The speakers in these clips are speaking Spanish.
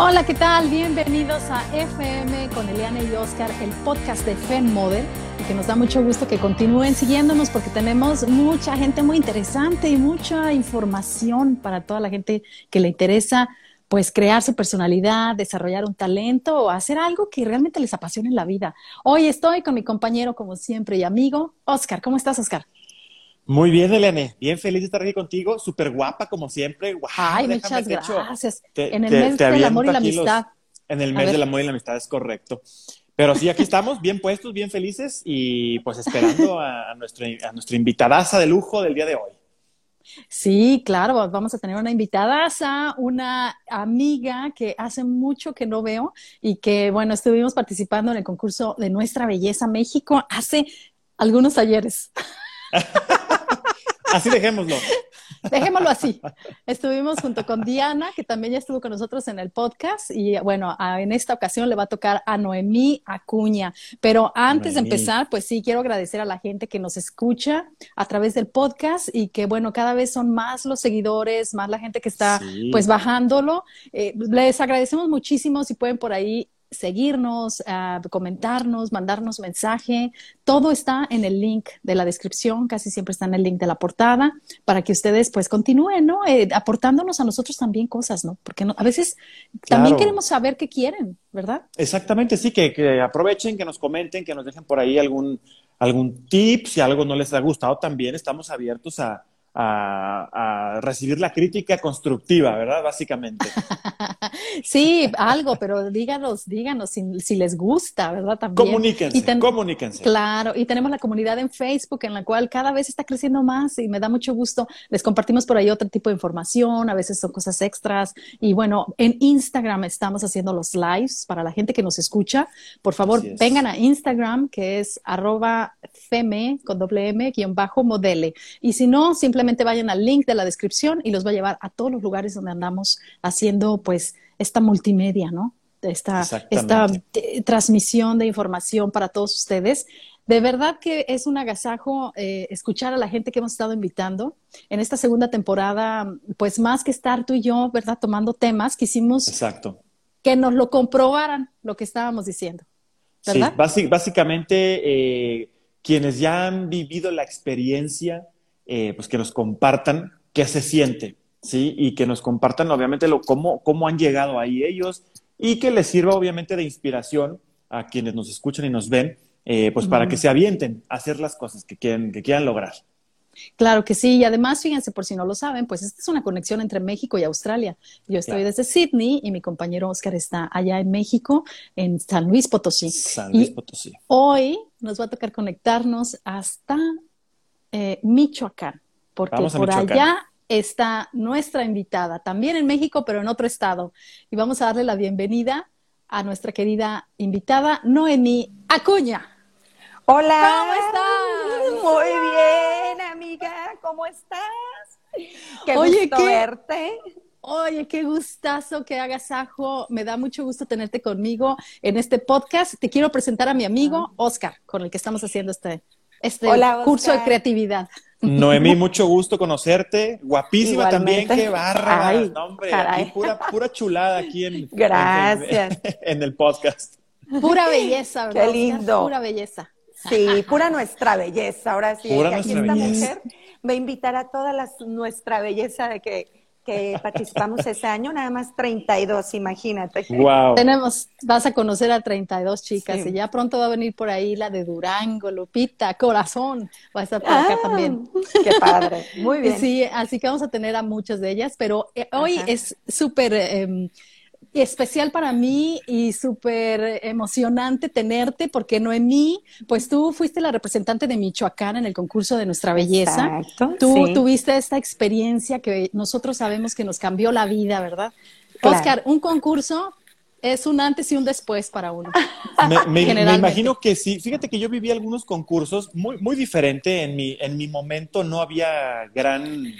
Hola, ¿qué tal? Bienvenidos a FM con Eliana y Oscar, el podcast de FEM Model, y que nos da mucho gusto que continúen siguiéndonos porque tenemos mucha gente muy interesante y mucha información para toda la gente que le interesa pues crear su personalidad, desarrollar un talento o hacer algo que realmente les apasione en la vida. Hoy estoy con mi compañero, como siempre, y amigo, Oscar. ¿Cómo estás, Oscar? Muy bien, Eliane. Bien feliz de estar aquí contigo. Súper guapa, como siempre. Ay, muchas gracias. en el mes del amor y la amistad. en el mes del amor y la amistad, es correcto. Pero sí, aquí estamos, bien puestos, bien felices y pues esperando a, nuestra, a nuestra invitadaza de lujo del día de hoy. Sí, claro, vamos a tener una invitada, una amiga que hace mucho que no veo y que, bueno, estuvimos participando en el concurso de Nuestra Belleza México hace algunos ayeres. Así dejémoslo. Dejémoslo así. Estuvimos junto con Diana, que también ya estuvo con nosotros en el podcast, y bueno, en esta ocasión le va a tocar a Noemí Acuña. Pero antes de empezar, pues sí, quiero agradecer a la gente que nos escucha a través del podcast y que bueno, cada vez son más los seguidores, más la gente que está pues bajándolo. Eh, les agradecemos muchísimo si pueden por ahí seguirnos, comentarnos, mandarnos mensaje. Todo está en el link de la descripción, casi siempre está en el link de la portada, para que ustedes pues continúen, ¿no? Eh, aportándonos a nosotros también cosas, ¿no? Porque a veces también queremos saber qué quieren, ¿verdad? Exactamente, sí, que, que, aprovechen, que nos comenten, que nos dejen por ahí algún, algún tip, si algo no les ha gustado también, estamos abiertos a, a, recibir la crítica constructiva, ¿verdad? Básicamente. sí, algo, pero díganos, díganos si, les gusta, ¿verdad? También. Comuníquense, comuníquense. Claro, y tenemos la comunidad en Facebook en la cual cada vez está creciendo más y me da mucho gusto. Les compartimos por ahí otro tipo de información, a veces son cosas extras. Y bueno, en Instagram estamos haciendo los lives para la gente que nos escucha. Por favor, vengan a Instagram, que es arroba feme con doble m guion bajo modele. Y si no, simplemente vayan al link de la descripción y los va a llevar a todos los lugares donde andamos haciendo pues esta multimedia, ¿no? Esta, esta eh, transmisión de información para todos ustedes. De verdad que es un agasajo eh, escuchar a la gente que hemos estado invitando. En esta segunda temporada, pues más que estar tú y yo, ¿verdad? Tomando temas, quisimos Exacto. que nos lo comprobaran lo que estábamos diciendo. ¿verdad? Sí, básicamente eh, quienes ya han vivido la experiencia eh, pues que nos compartan qué se siente, ¿sí? Y que nos compartan, obviamente, lo, cómo, cómo han llegado ahí ellos y que les sirva, obviamente, de inspiración a quienes nos escuchan y nos ven, eh, pues para que se avienten a hacer las cosas que quieran, que quieran lograr. Claro que sí, y además, fíjense, por si no lo saben, pues esta es una conexión entre México y Australia. Yo estoy desde Sydney y mi compañero Oscar está allá en México, en San Luis Potosí. San Luis Potosí. Hoy nos va a tocar conectarnos hasta eh, Michoacán, porque por allá está nuestra invitada, también en México, pero en otro estado. Y vamos a darle la bienvenida a nuestra querida invitada, Noemí Acuña. Hola. ¿Cómo estás? Muy bien, amiga. ¿Cómo estás? Qué Oye, gusto verte. Oye, qué gustazo que hagas ajo. Me da mucho gusto tenerte conmigo en este podcast. Te quiero presentar a mi amigo Oscar, con el que estamos haciendo este, este curso de creatividad. Noemí, mucho gusto conocerte. Guapísima también, qué barra. hombre, pura, pura chulada aquí en, Gracias. En, el podcast. Pura belleza, ¿verdad? Qué lindo. Pura belleza. Sí, pura nuestra belleza. Ahora sí, pura aquí esta mujer va a invitar a toda la, nuestra belleza de que que participamos ese año, nada más 32, imagínate. Wow. Tenemos, vas a conocer a 32 chicas y ya pronto va a venir por ahí la de Durango, Lupita, Corazón, va a estar por acá ah, también. Qué padre, muy bien. Sí, así que vamos a tener a muchas de ellas, pero eh, hoy es súper... Eh, especial para mí y súper emocionante tenerte porque Noemí, pues tú fuiste la representante de Michoacán en el concurso de Nuestra Belleza. Exacto, tú tuviste esta experiencia que nosotros sabemos que nos cambió la vida, ¿verdad? Oscar, un concurso es un antes y un después para uno. Me, imagino que sí. Fíjate que yo viví algunos concursos muy, muy diferente. En mi, en mi momento no había gran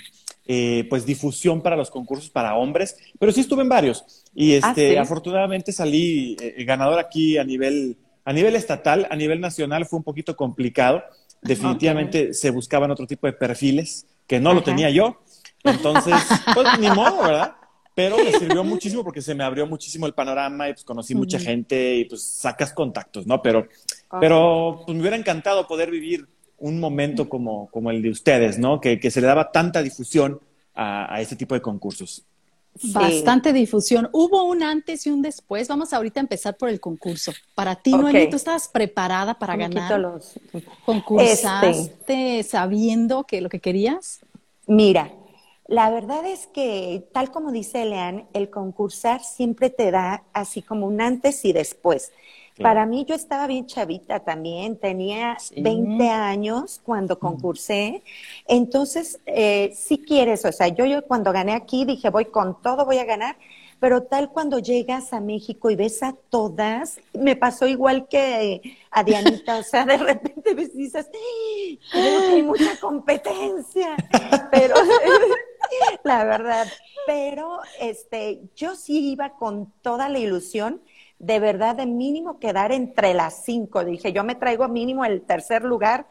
eh, pues difusión para los concursos para hombres, pero sí estuve en varios. Y ah, este, afortunadamente salí eh, ganador aquí a nivel, a nivel estatal, a nivel nacional fue un poquito complicado. Definitivamente se buscaban otro tipo de perfiles que no lo tenía yo. Entonces, pues ni modo, ¿verdad? pero me sirvió muchísimo porque se me abrió muchísimo el panorama y pues conocí mucha gente y pues sacas contactos, ¿no? Pero, pero pues, me hubiera encantado poder vivir un momento como, como el de ustedes, ¿no? Que, que se le daba tanta difusión a, a este tipo de concursos. Bastante difusión. Hubo un antes y un después. Vamos ahorita a empezar por el concurso. Para ti, Noemi, ¿tú estabas preparada para ganar? Los... ¿Concursaste este... sabiendo que lo que querías? Mira, la verdad es que, tal como dice Leanne, el concursar siempre te da así como un antes y después. Para mí yo estaba bien chavita también, tenía 20 años cuando concursé, entonces eh, si quieres, o sea, yo, yo cuando gané aquí dije voy con todo, voy a ganar, pero tal cuando llegas a México y ves a todas, me pasó igual que a Dianita, o sea, de repente ves dices, creo que hay mucha competencia, pero la verdad, pero este, yo sí iba con toda la ilusión de verdad de mínimo quedar entre las cinco. Dije, yo me traigo mínimo el tercer lugar,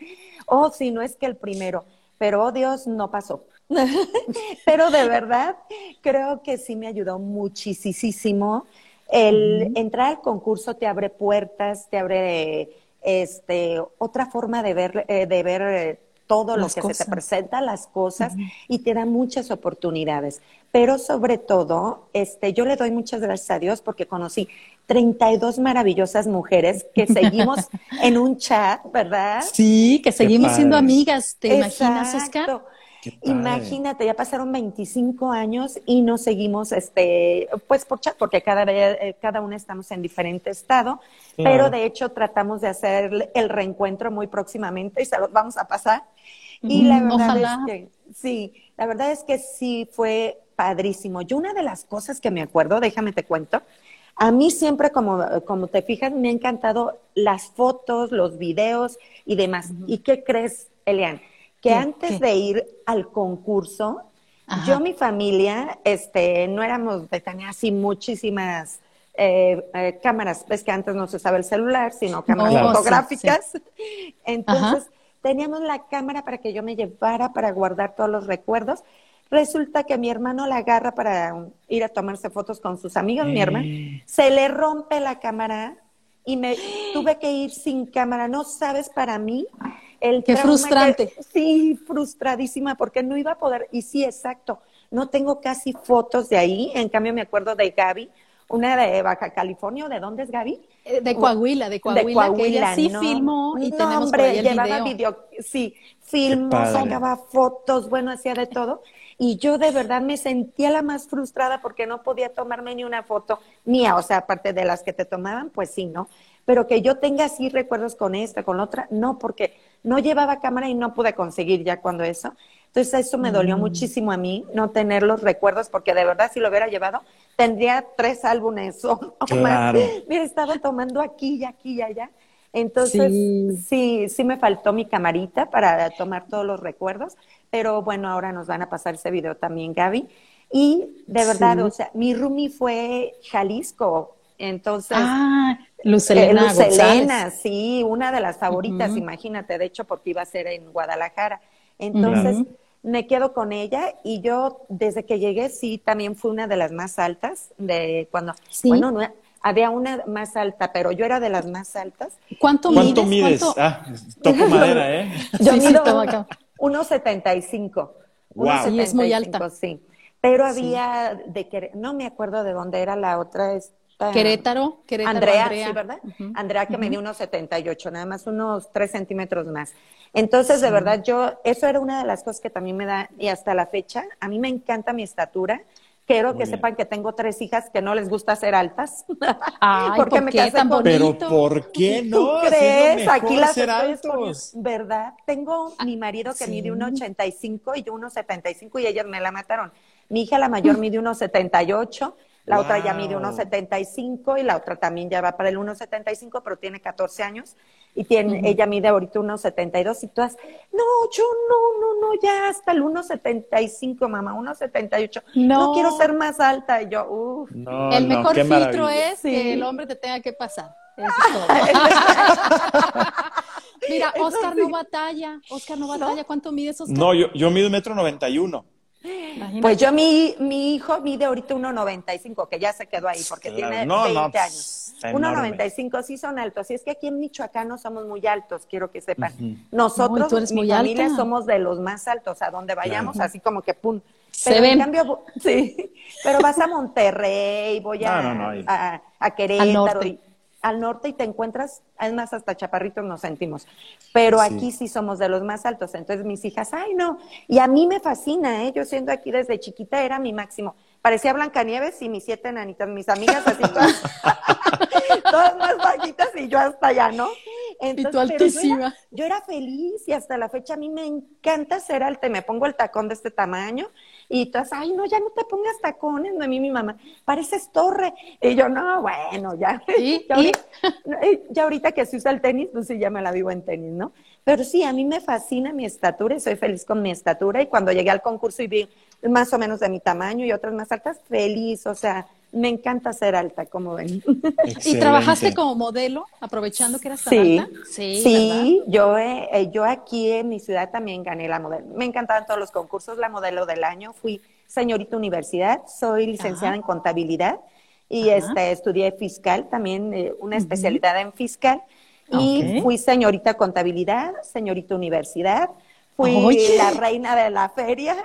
o si no es que el primero. Pero, oh Dios, no pasó. Pero de verdad, creo que sí me ayudó muchísimo. El entrar al concurso te abre puertas, te abre este, otra forma de ver, eh, de ver eh, todo lo que se te presenta, las cosas, y te da muchas oportunidades. Pero sobre todo, este, yo le doy muchas gracias a Dios porque conocí 32 maravillosas mujeres que seguimos en un chat, ¿verdad? Sí, que seguimos siendo amigas, ¿te imaginas, Oscar? Imagínate, ya pasaron 25 años y nos seguimos, este, pues por chat, porque cada, eh, cada una estamos en diferente estado, pero de hecho tratamos de hacer el reencuentro muy próximamente y se los vamos a pasar. Y la verdad es que, sí, la verdad es que sí fue padrísimo. Yo una de las cosas que me acuerdo, déjame te cuento, a mí siempre, como, como te fijas, me han encantado las fotos, los videos y demás. ¿Y qué crees, Elian? Que antes de ir al concurso, yo, mi familia, este, no éramos de tener así muchísimas eh, eh, cámaras, es que antes no se usaba el celular, sino cámaras oh, fotográficas. Entonces, teníamos la cámara para que yo me llevara para guardar todos los recuerdos. Resulta que mi hermano la agarra para ir a tomarse fotos con sus amigos, mi hermano, se le rompe la cámara y me tuve que ir sin cámara. No sabes para mí el Qué frustrante. sí, frustradísima porque no iba a poder. Y sí, exacto. No tengo casi fotos de ahí. En cambio, me acuerdo de Gaby, una de Baja California. ¿De dónde es Gaby? Eh, de Coahuila, de Coahuila. De Coahuila, sí filmó y tenemos hombre, llevaba video. Sí, filmó, sacaba fotos, bueno, hacía de todo. Y yo de verdad me sentía la más frustrada porque no podía tomarme ni una foto mía, o sea, aparte de las que te tomaban, pues sí, ¿no? Pero que yo tenga así recuerdos con esta, con otra, no, porque no llevaba cámara y no pude conseguir ya cuando eso. Entonces eso me dolió mm. muchísimo a mí, no tener los recuerdos, porque de verdad si lo hubiera llevado, tendría tres álbumes o, más. Hubiera estado tomando aquí y aquí y allá. Entonces, sí. sí, me faltó mi camarita para tomar todos los recuerdos, pero bueno, ahora nos van a pasar ese video también, Gaby. Y de verdad, o sea, mi roomie fue Jalisco, entonces. Ah, Lucelena. Eh, sí, una de las favoritas, imagínate, de hecho, porque iba a ser en Guadalajara. Entonces, me quedo con ella y yo, desde que llegué, sí, también fui una de las más altas, de cuando, bueno, no, había una más alta, pero yo era de las más altas. ¿Cuánto, ¿Cuánto mides? Ah, toco madera, ¿eh? Yo sí, mido 1,75. Wow. Y es muy alta. Sí. Pero había de que no me acuerdo de dónde era la otra. Esta, Querétaro, Querétaro. Andrea, sí, ¿verdad? Andrea que me dio unos 78, nada más unos 3 centímetros más. Entonces, de verdad, yo, eso era una de las cosas que también me da, y hasta la fecha, a mí me encanta mi estatura. Quiero que sepan que tengo tres hijas que no les gusta ser altas. Ay, porque me qué tan bonito? Pero ¿por qué no? ¿Tú crees? Aquí las ser altos. ¿Verdad? Tengo mi marido que mide 1,85 y yo 1,75 y ellas me la mataron. Mi hija la mayor mide 1,78 la otra ya mide 1,75 y la otra también ya va para el 1,75, pero tiene 14 años y tiene, ella mide ahorita 1,72 y todas, no, yo no, no, no, ya hasta el 1,75, mamá, 1,78. No. no quiero ser más alta. Y yo, uff. No, el mejor filtro es que el hombre te tenga que pasar. Eso es todo. Mira, Oscar sí. no batalla. Oscar no batalla. ¿Cuánto mide Oscar? No, yo, yo mido un metro 91. Pues yo, mi, mi hijo mide ahorita 1,95, que ya se quedó ahí porque claro, tiene no, 20 no, años. 1,95 sí son altos. Y es que aquí en Michoacán no somos muy altos, quiero que sepan. Nosotros, no, mi familia, somos de los más altos, a donde vayamos, así como que pum. Pero se ven. En cambio, sí, pero vas a Monterrey, voy a, a, a Querétaro. Y, al norte y te encuentras, además hasta chaparritos nos sentimos, pero aquí sí somos de los más altos, entonces mis hijas, ay no, y a mí me fascina, ¿eh? yo siendo aquí desde chiquita era mi máximo, parecía Blancanieves y mis siete nanitas, mis amigas así todas, todas más bajitas y yo hasta allá, ¿no? Entonces, y tú altísima. Yo era, feliz y hasta la fecha a mí me encanta ser alta, me pongo el tacón de este tamaño y tú, ay, no, ya no te pongas tacones, no, a mí mi mamá, pareces torre. Y yo, no, bueno, ya. ya, ahorita, que se usa el tenis, pues sí, ya me la vivo en tenis, ¿no? Pero sí, a mí me fascina mi estatura y soy feliz con mi estatura. Y cuando llegué al concurso y vi más o menos de mi tamaño y otras más altas, feliz, o sea, me encanta ser alta, como ven. ¿Y trabajaste como modelo, aprovechando que eras tan sí, alta? Sí, sí yo, eh, yo aquí en mi ciudad también gané la modelo. Me encantaban todos los concursos, la modelo del año. Fui señorita universidad, soy licenciada en contabilidad y este, estudié fiscal, también eh, una especialidad en fiscal. Y fui señorita contabilidad, señorita universidad, fui la reina de la feria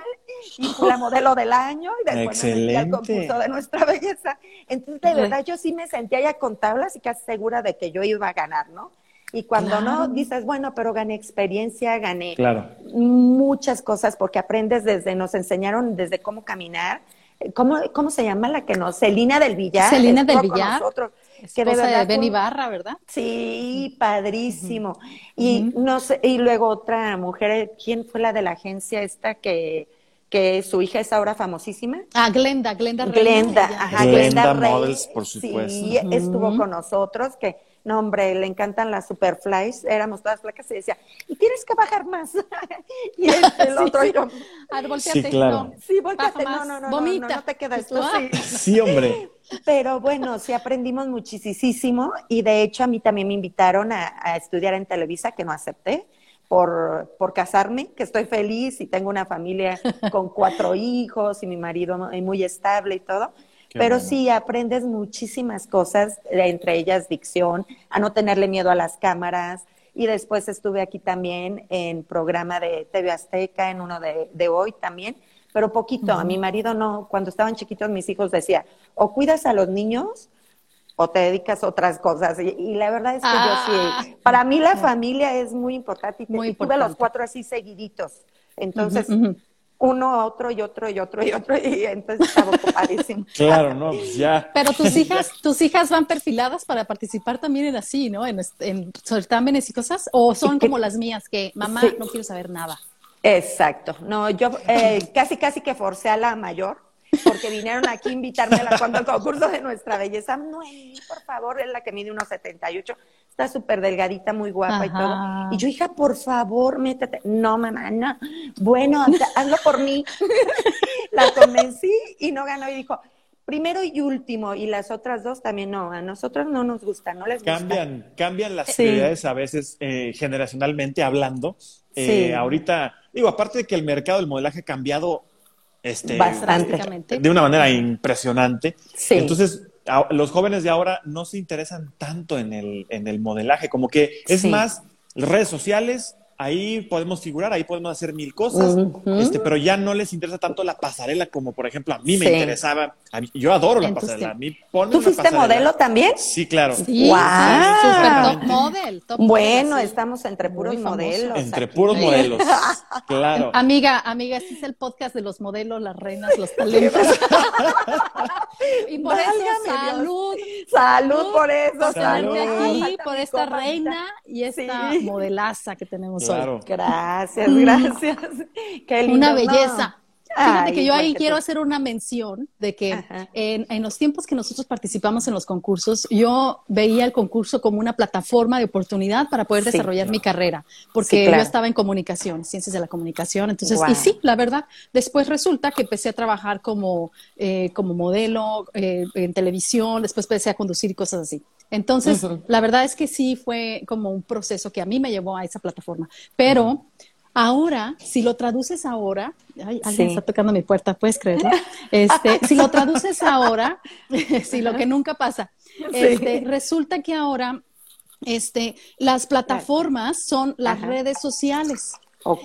y fui la modelo del año y después me al concurso de nuestra belleza. Entonces, de verdad, yo sí me sentía ya con tablas y casi segura de que yo iba a ganar, ¿no? Y cuando no, dices, bueno, pero gané experiencia, gané muchas cosas porque aprendes desde, nos enseñaron desde cómo caminar, ¿cómo, cómo se llama la que nos? Celina del Villar. Celina del Villar. Nosotros que de verdad. De Barra, ¿verdad? Sí, padrísimo. Y no sé, y luego otra mujer, ¿quién fue la de la agencia esta que, que su hija es ahora famosísima? Ah, Glenda, Glenda Glenda, ajá, Glenda, Models, por supuesto. Sí, estuvo con nosotros, que no, hombre, le encantan las superflies, éramos todas flacas y decía, y tienes que bajar más. y este, el otro, y yo, a ver, volteate, sí, claro. no, sí, volteate, no, no, no, Vomita. no, no, te quedas tú. Sí. sí, hombre. Pero bueno, sí aprendimos muchísimo y de hecho a mí también me invitaron a, a estudiar en Televisa, que no acepté. Por, por, casarme, que estoy feliz y tengo una familia con cuatro hijos y mi marido muy estable y todo. Pero sí, aprendes muchísimas cosas, entre ellas dicción, a no tenerle miedo a las cámaras. Y después estuve aquí también en programa de TV Azteca, en uno de, de hoy también, pero poquito. A mi marido no, cuando estaban chiquitos mis hijos decía, o cuidas a los niños o te dedicas a otras cosas. Y, la verdad es que yo sí, ah. para mí la familia es muy importante y muy tuve los cuatro así seguiditos. Entonces, uno, otro y otro y otro y otro, y entonces estaba ocupadísimo. Claro, no, pues ya. Pero tus hijas, tus hijas van perfiladas para participar también en así, ¿no? En, en certámenes y cosas, o son como las mías que mamá no quiero saber nada. Exacto. No, yo eh, casi casi que forcé a la mayor porque vinieron aquí a invitarme a la, cuando el concurso de nuestra belleza. Noemí, por favor, es la que mide unos 78 está súper delgadita, muy guapa y todo. Y yo, hija, por favor, métete. No, mamá, no. Bueno, hazlo por mí. la convencí y no ganó y dijo, primero y último, y las otras dos también no, a nosotros no nos gusta, no les gusta. Cambian, cambian las prioridades a veces eh, generacionalmente hablando. Eh, ahorita, digo, aparte de que el mercado del modelaje ha cambiado este, bastante. De una manera impresionante. Entonces, los jóvenes de ahora no se interesan tanto en el, en el modelaje, como que es más redes sociales, ahí podemos figurar, ahí podemos hacer mil cosas, este, pero ya no les interesa tanto la pasarela como, por ejemplo, a mí me interesaba. A mí, yo adoro la pasarela. A mí ¿Tú fuiste modelo también? Sí, claro. Sí, wow. top model. bueno, estamos entre puros modelos. Entre puros modelos. claro. Amiga, amiga, este es el podcast de los modelos, las reinas, los talentos. y por eso, salud. Salud por eso. Salud. aquí, por esta reina y esta modelaza que tenemos Gracias, gracias. Una belleza. Fíjate que yo ahí quiero hacer una mención de que en, los tiempos que nosotros participamos en los concursos, yo veía el concurso como una plataforma de oportunidad para poder desarrollar mi carrera, porque yo estaba en comunicación, ciencias de la comunicación. Entonces, y sí, la verdad, después resulta que empecé a trabajar como, eh, como modelo eh, en televisión, después empecé a conducir y cosas así. Entonces, la verdad es que sí fue como un proceso que a mí me llevó a esa plataforma. Pero Ahora, si lo traduces ahora, ay, alguien está tocando mi puerta, puedes creerlo. Este, si lo traduces ahora, si lo que nunca pasa, este, resulta que ahora este, las plataformas son las redes sociales.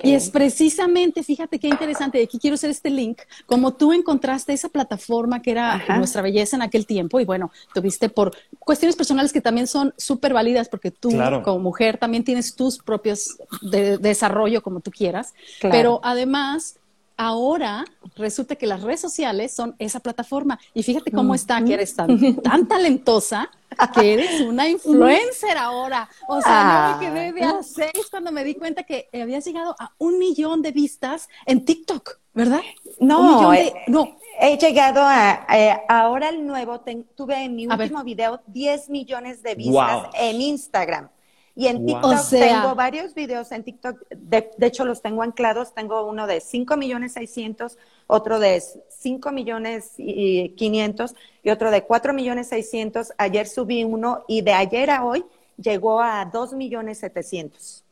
Y es precisamente, fíjate qué interesante, y aquí quiero hacer este link, como tú encontraste esa plataforma que era nuestra belleza en aquel tiempo, y bueno, tuviste por cuestiones personales que también son súper válidas, porque tú como mujer también tienes tus propios de, desarrollo como tú quieras, pero además ahora resulta que las redes sociales son esa plataforma. Y fíjate cómo está, que eres tan, tan talentosa que eres una influencer ahora. O sea, no me quedé de a seis cuando me di cuenta que habías llegado a un millón de vistas en TikTok, ¿verdad? No, eh, no. He llegado a, eh, ahora el nuevo, tuve en mi último video 10 millones de vistas en Instagram. Y en TikTok tengo varios videos en TikTok, de, hecho los tengo anclados, tengo uno de 5 millones 600, otro de 5 millones y 500 y otro de 4 millones 600. Ayer subí uno y de ayer a hoy llegó a 2 millones 700.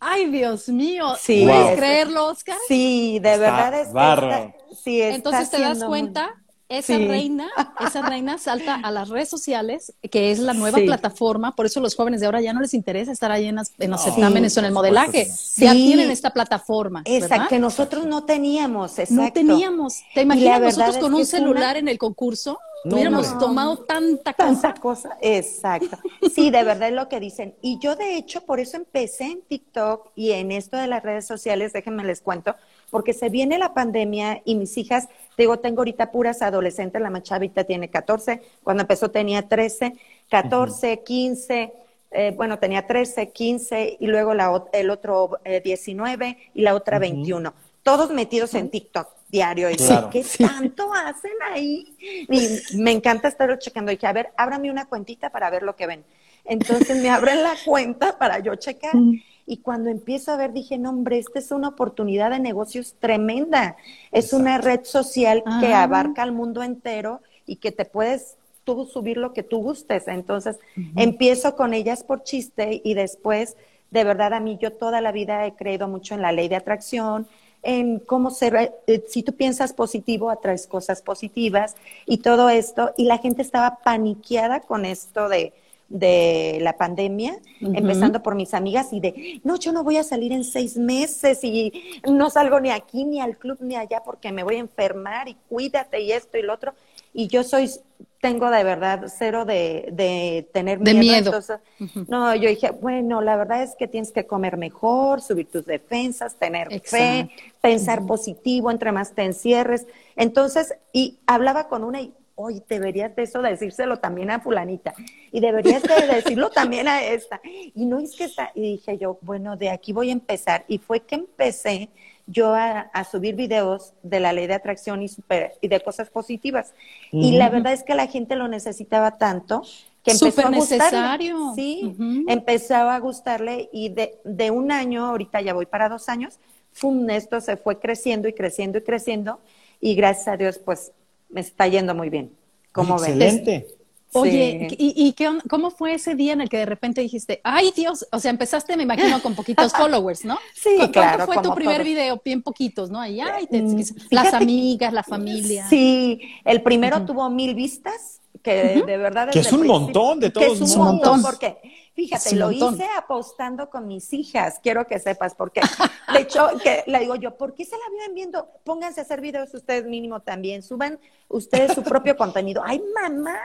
Ay, Dios mío. Sí, ¿Puedes creerlo, Oscar? Sí, de verdad es. Está, sí, Entonces te das cuenta esa reina, esa reina salta a las redes sociales, que es la nueva plataforma, por eso los jóvenes de ahora ya no les interesa estar ahí en, en los certámenes o en el modelaje, ya tienen esta plataforma. Exacto, que nosotros no teníamos, exacto. No teníamos. ¿Te imaginas nosotros con un celular en el concurso? No, hubiéramos tomado tanta cosa. Tanta cosa, exacto. Sí, de verdad es lo que dicen. Y yo, de hecho, por eso empecé en TikTok y en esto de las redes sociales, déjenme les cuento, porque se viene la pandemia y mis hijas, digo, tengo ahorita puras adolescentes, la más chavita tiene 14, cuando empezó tenía 13, 14, 15, eh, bueno, tenía 13, 15 y luego la, el otro 19 eh, y la otra 21. Todos metidos en TikTok diario. Y ¿qué tanto hacen ahí? Y me encanta estarlo checando. Y dije, a ver, ábrame una cuentita para ver lo que ven. Entonces me abren la cuenta para yo checar. Y cuando empiezo a ver, dije, no, hombre, esta es una oportunidad de negocios tremenda. Es una red social que abarca al mundo entero y que te puedes tú subir lo que tú gustes. Entonces, empiezo con ellas por chiste y después, de verdad, a mí yo toda la vida he creído mucho en la ley de atracción, en cómo ser, eh, si tú piensas positivo, atraes cosas positivas y todo esto. Y la gente estaba paniqueada con esto de, de la pandemia, empezando por mis amigas y de, no, yo no voy a salir en seis meses y no salgo ni aquí, ni al club, ni allá porque me voy a enfermar y cuídate y esto y lo otro. Y yo soy, tengo de verdad cero de, de tener miedo. No, yo dije, bueno, la verdad es que tienes que comer mejor, subir tus defensas, tener fe, pensar positivo, entre más te encierres. Entonces, y hablaba con una y oye, deberías de eso decírselo también a fulanita y deberías de decirlo también a esta. Y no es que está, y dije yo, bueno, de aquí voy a empezar. Y fue que empecé yo a, subir videos de la ley de atracción y, super, y de cosas positivas. Y la verdad es que la gente lo necesitaba tanto que empezó a necesario. Sí, empezaba a gustarle y de, de un año, ahorita ya voy para dos años, fue esto se fue creciendo y creciendo y creciendo y gracias a Dios pues me está yendo muy bien. ¿Cómo Excelente. Oye, ¿y, qué, cómo fue ese día en el que de repente dijiste, ay Dios, o sea, empezaste, me imagino, con poquitos followers, ¿no? Sí, claro. ¿Cuánto fue tu primer video? Bien poquitos, ¿no? Ahí, ay, mm, las amigas, la familia. Sí, el primero tuvo mil vistas, que de verdad es... Que es un montón de todos Que es un montón, porque Fíjate, lo hice apostando con mis hijas, quiero que sepas, porque de hecho, que le digo yo, ¿por qué se la viven viendo? Pónganse a hacer videos ustedes mínimo también, suban ustedes su propio contenido. Ay, mamá,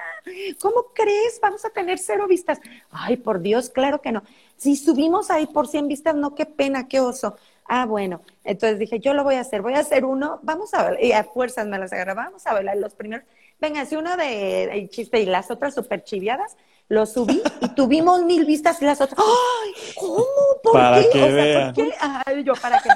¿cómo crees? Vamos a tener cero vistas. Ay, por Dios, claro que no. Si subimos ahí por 100 vistas, no, qué pena, qué oso. Ah, bueno, entonces dije, yo lo voy a hacer, voy a hacer uno, vamos a ver, y a fuerzas me las agarré, vamos a ver los primeros. Venga, si uno de, de chiste y las otras súper chiviadas, lo subí y tuvimos mil vistas y las otras, ¡ay! ¿Cómo? ¿Por para qué? Que o sea, ¿por qué? Ay, yo, ¿para qué?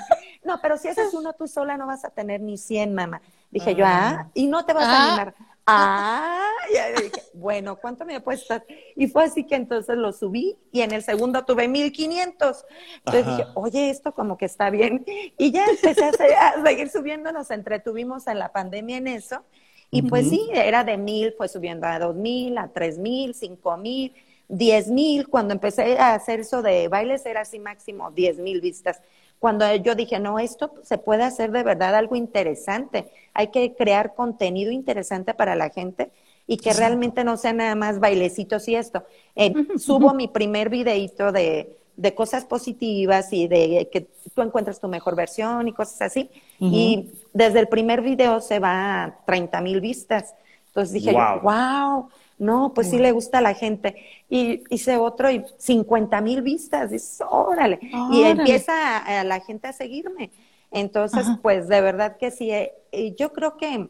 No, pero si haces uno tú sola no vas a tener ni 100, mamá. Dije yo, ah, y no te vas a ah. animar. Ah, y dije, bueno, ¿cuánto me apuestas? Y fue así que entonces lo subí y en el segundo tuve 1500. Entonces dije, oye, esto como que está bien. Y ya empecé a, a seguir subiendo, nos entretuvimos en la pandemia en eso. Y pues sí, era de mil, fue subiendo a dos mil, a tres mil, cinco mil, diez mil. Cuando empecé a hacer eso de bailes era así máximo diez mil vistas. cuando yo dije, no, esto se puede hacer de verdad algo interesante, hay que crear contenido interesante para la gente y que realmente no sea nada más bailecitos y esto. Eh, subo mi primer videito de, de cosas positivas y de que tú encuentres tu mejor versión y cosas así. Y desde el primer video se va a 30 mil vistas. Entonces dije, wow, no, pues sí le gusta a la gente. Y hice otro y 50 mil vistas. Y órale. Y empieza a, la gente a seguirme. Entonces, pues de verdad que sí. Eh, yo creo que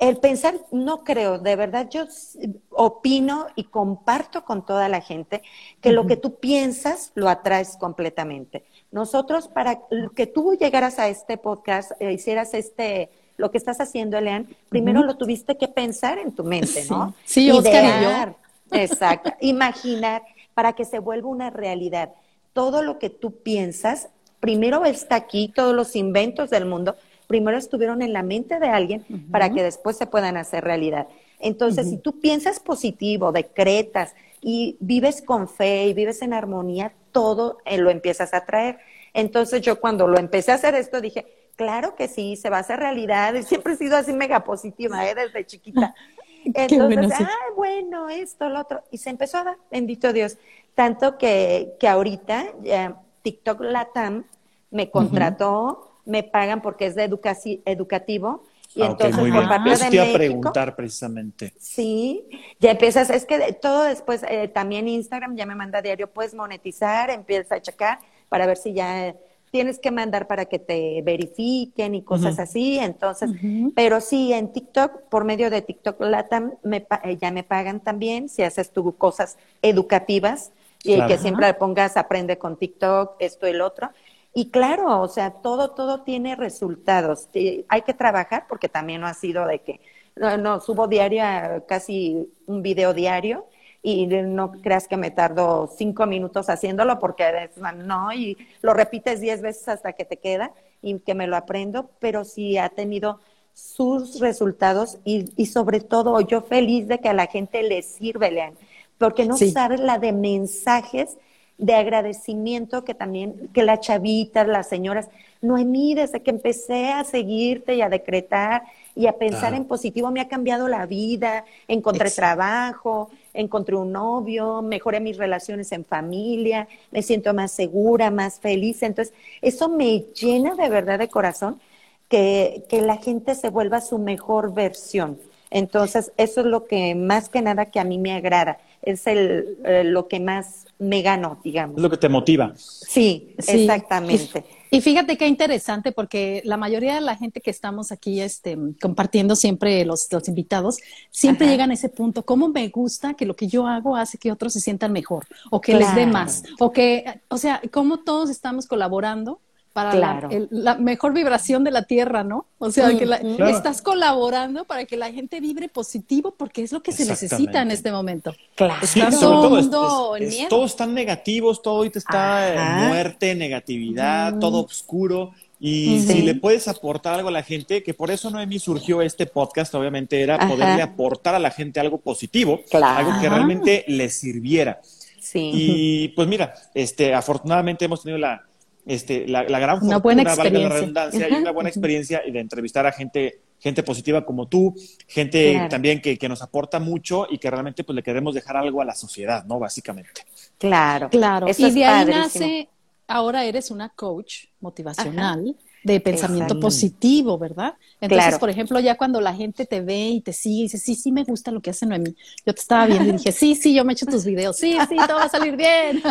el pensar, no creo, de verdad yo opino y comparto con toda la gente que lo que tú piensas lo atraes completamente. Nosotros, para que tú llegaras a este podcast, eh, hicieras este, lo que estás haciendo, Elean, primero lo tuviste que pensar en tu mente, ¿no? Sí, Oscar Exacto. Imaginar para que se vuelva una realidad. Todo lo que tú piensas, primero está aquí, todos los inventos del mundo, primero estuvieron en la mente de alguien para que después se puedan hacer realidad. Entonces, si tú piensas positivo, decretas y vives con fe y vives en armonía, todo eh, lo empiezas a traer. Entonces, yo cuando lo empecé a hacer esto dije, claro que sí, se va a hacer realidad. Y siempre he sido así mega positiva, ¿eh? desde chiquita. Entonces, bueno, ah, bueno, esto, lo otro. Y se empezó a dar, bendito Dios. Tanto que, que ahorita TikTok Latam me contrató me pagan porque es de educativo. Y ah, entonces, por parte de te iba a preguntar precisamente. Sí, ya empiezas, es que todo después, eh, también Instagram ya me manda diario, puedes monetizar, empieza a checar para ver si ya tienes que mandar para que te verifiquen y cosas así. Entonces, pero sí, en TikTok, por medio de TikTok Latam, me, eh, ya me pagan también si haces tú cosas educativas y que siempre pongas aprende con TikTok, esto y el otro. Y claro, o sea, todo, todo tiene resultados. hay que trabajar porque también no ha sido de que, no, subo diaria casi un video diario y no creas que me tardo cinco minutos haciéndolo porque no, y lo repites diez veces hasta que te queda y que me lo aprendo, pero sí ha tenido sus resultados y, y sobre todo yo feliz de que a la gente le sirve, Lean, porque no sabe la de mensajes de agradecimiento que también, que las chavitas, las señoras, Noemí, desde que empecé a seguirte y a decretar y a pensar en positivo, me ha cambiado la vida, encontré trabajo, encontré un novio, mejoré mis relaciones en familia, me siento más segura, más feliz. Entonces, eso me llena de verdad de corazón que, que la gente se vuelva su mejor versión. Entonces, eso es lo que más que nada que a mí me agrada, es el, eh, lo que más me ganó, digamos. Es lo que te motiva. Sí, exactamente. Y, fíjate qué interesante, porque la mayoría de la gente que estamos aquí este, compartiendo siempre los, los invitados, siempre llegan a ese punto, ¿cómo me gusta que lo que yo hago hace que otros se sientan mejor o que les dé más? O que, o sea, cómo todos estamos colaborando para la, mejor vibración de la tierra, ¿no? O sea, que estás colaborando para que la gente vibre positivo porque es lo que se necesita en este momento. Claro. Sí, todo, todos están negativos, todo ahorita está eh, muerte, negatividad, todo oscuro. Y si le puedes aportar algo a la gente, que por eso Noemi surgió este podcast, obviamente era poderle aportar a la gente algo positivo, algo que realmente les sirviera. Sí. Y pues mira, este, afortunadamente hemos tenido la, este, la, gran fortuna, una buena experiencia. la redundancia, y una buena experiencia y de entrevistar a gente, gente positiva como tú, gente también que, que, nos aporta mucho y que realmente pues le queremos dejar algo a la sociedad, ¿no? Básicamente. Claro. Claro. y de ahí nace, ahora eres una coach motivacional de pensamiento positivo, ¿verdad? Entonces, por ejemplo, ya cuando la gente te ve y te sigue y dice, sí, sí me gusta lo que hace Noemí, yo te estaba viendo y dije, sí, sí, yo me echo tus videos, sí, sí, todo va a salir bien.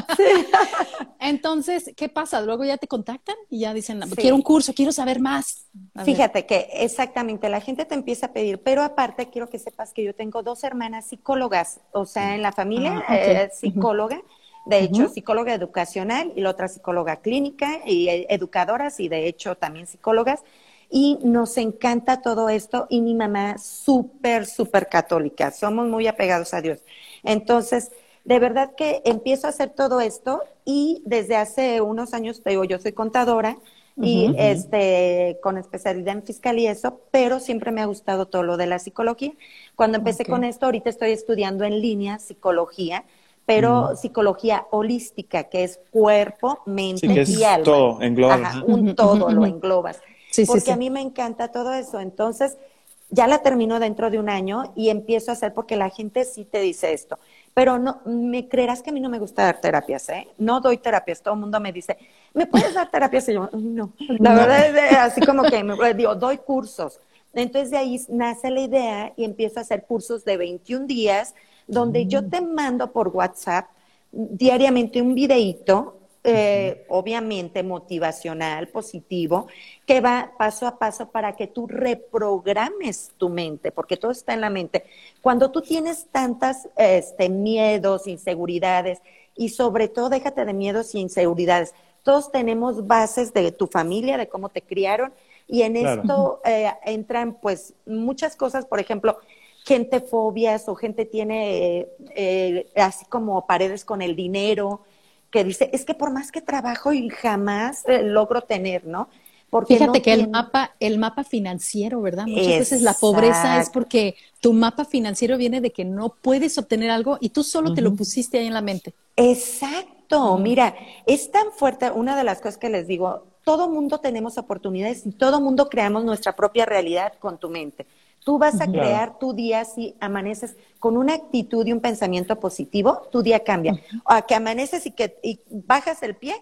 Entonces, ¿qué pasa? Luego ya te contactan y ya dicen, quiero un curso, quiero saber más. Fíjate que exactamente, la gente te empieza a pedir, pero aparte quiero que sepas que yo tengo dos hermanas psicólogas, o sea, en la familia, ah, eh, psicóloga. De hecho, psicóloga educacional y la otra psicóloga clínica y eh, educadoras y de hecho también psicólogas. Y nos encanta todo esto y mi mamá súper, súper católica. Somos muy apegados a Dios. Entonces, de verdad que empiezo a hacer todo esto y desde hace unos años, te digo, yo soy contadora y este con especialidad en fiscal y eso, pero siempre me ha gustado todo lo de la psicología. Cuando empecé con esto, ahorita estoy estudiando en línea psicología pero psicología holística, que es cuerpo, mente y alma. Todo, engloba. un todo lo englobas. porque a mí me encanta todo eso. Entonces, ya la termino dentro de un año y empiezo a hacer porque la gente sí te dice esto. Pero no, me creerás que a mí no me gusta dar terapias, ¿eh? No doy terapias. Todo el mundo me dice, ¿me puedes dar terapias? Y yo, no. La verdad es así como que me digo, doy cursos. Entonces de ahí nace la idea y empiezo a hacer cursos de 21 días donde yo mm. te mando por WhatsApp diariamente un videíto eh, obviamente motivacional, positivo, que va paso a paso para que tú reprogrames tu mente, porque todo está en la mente. Cuando tú tienes tantas este, miedos, inseguridades, y sobre todo déjate de miedos y inseguridades, todos tenemos bases de tu familia, de cómo te criaron, y en esto eh, entran pues muchas cosas, por ejemplo, gente fobias o gente tiene eh, eh, así como paredes con el dinero, que dice, es que por más que trabajo y jamás eh, logro tener, ¿no? Porque Fíjate que el mapa, el mapa financiero, ¿verdad? Muchas veces la pobreza es porque tu mapa financiero viene de que no puedes obtener algo y tú solo te lo pusiste ahí en la mente. Exacto, mira, es tan fuerte, una de las cosas que les digo, todo mundo tenemos oportunidades y todo mundo creamos nuestra propia realidad con tu mente. Tú vas a crear tu día si amaneces con una actitud y un pensamiento positivo, tu día cambia. O a que amaneces y que bajas el pie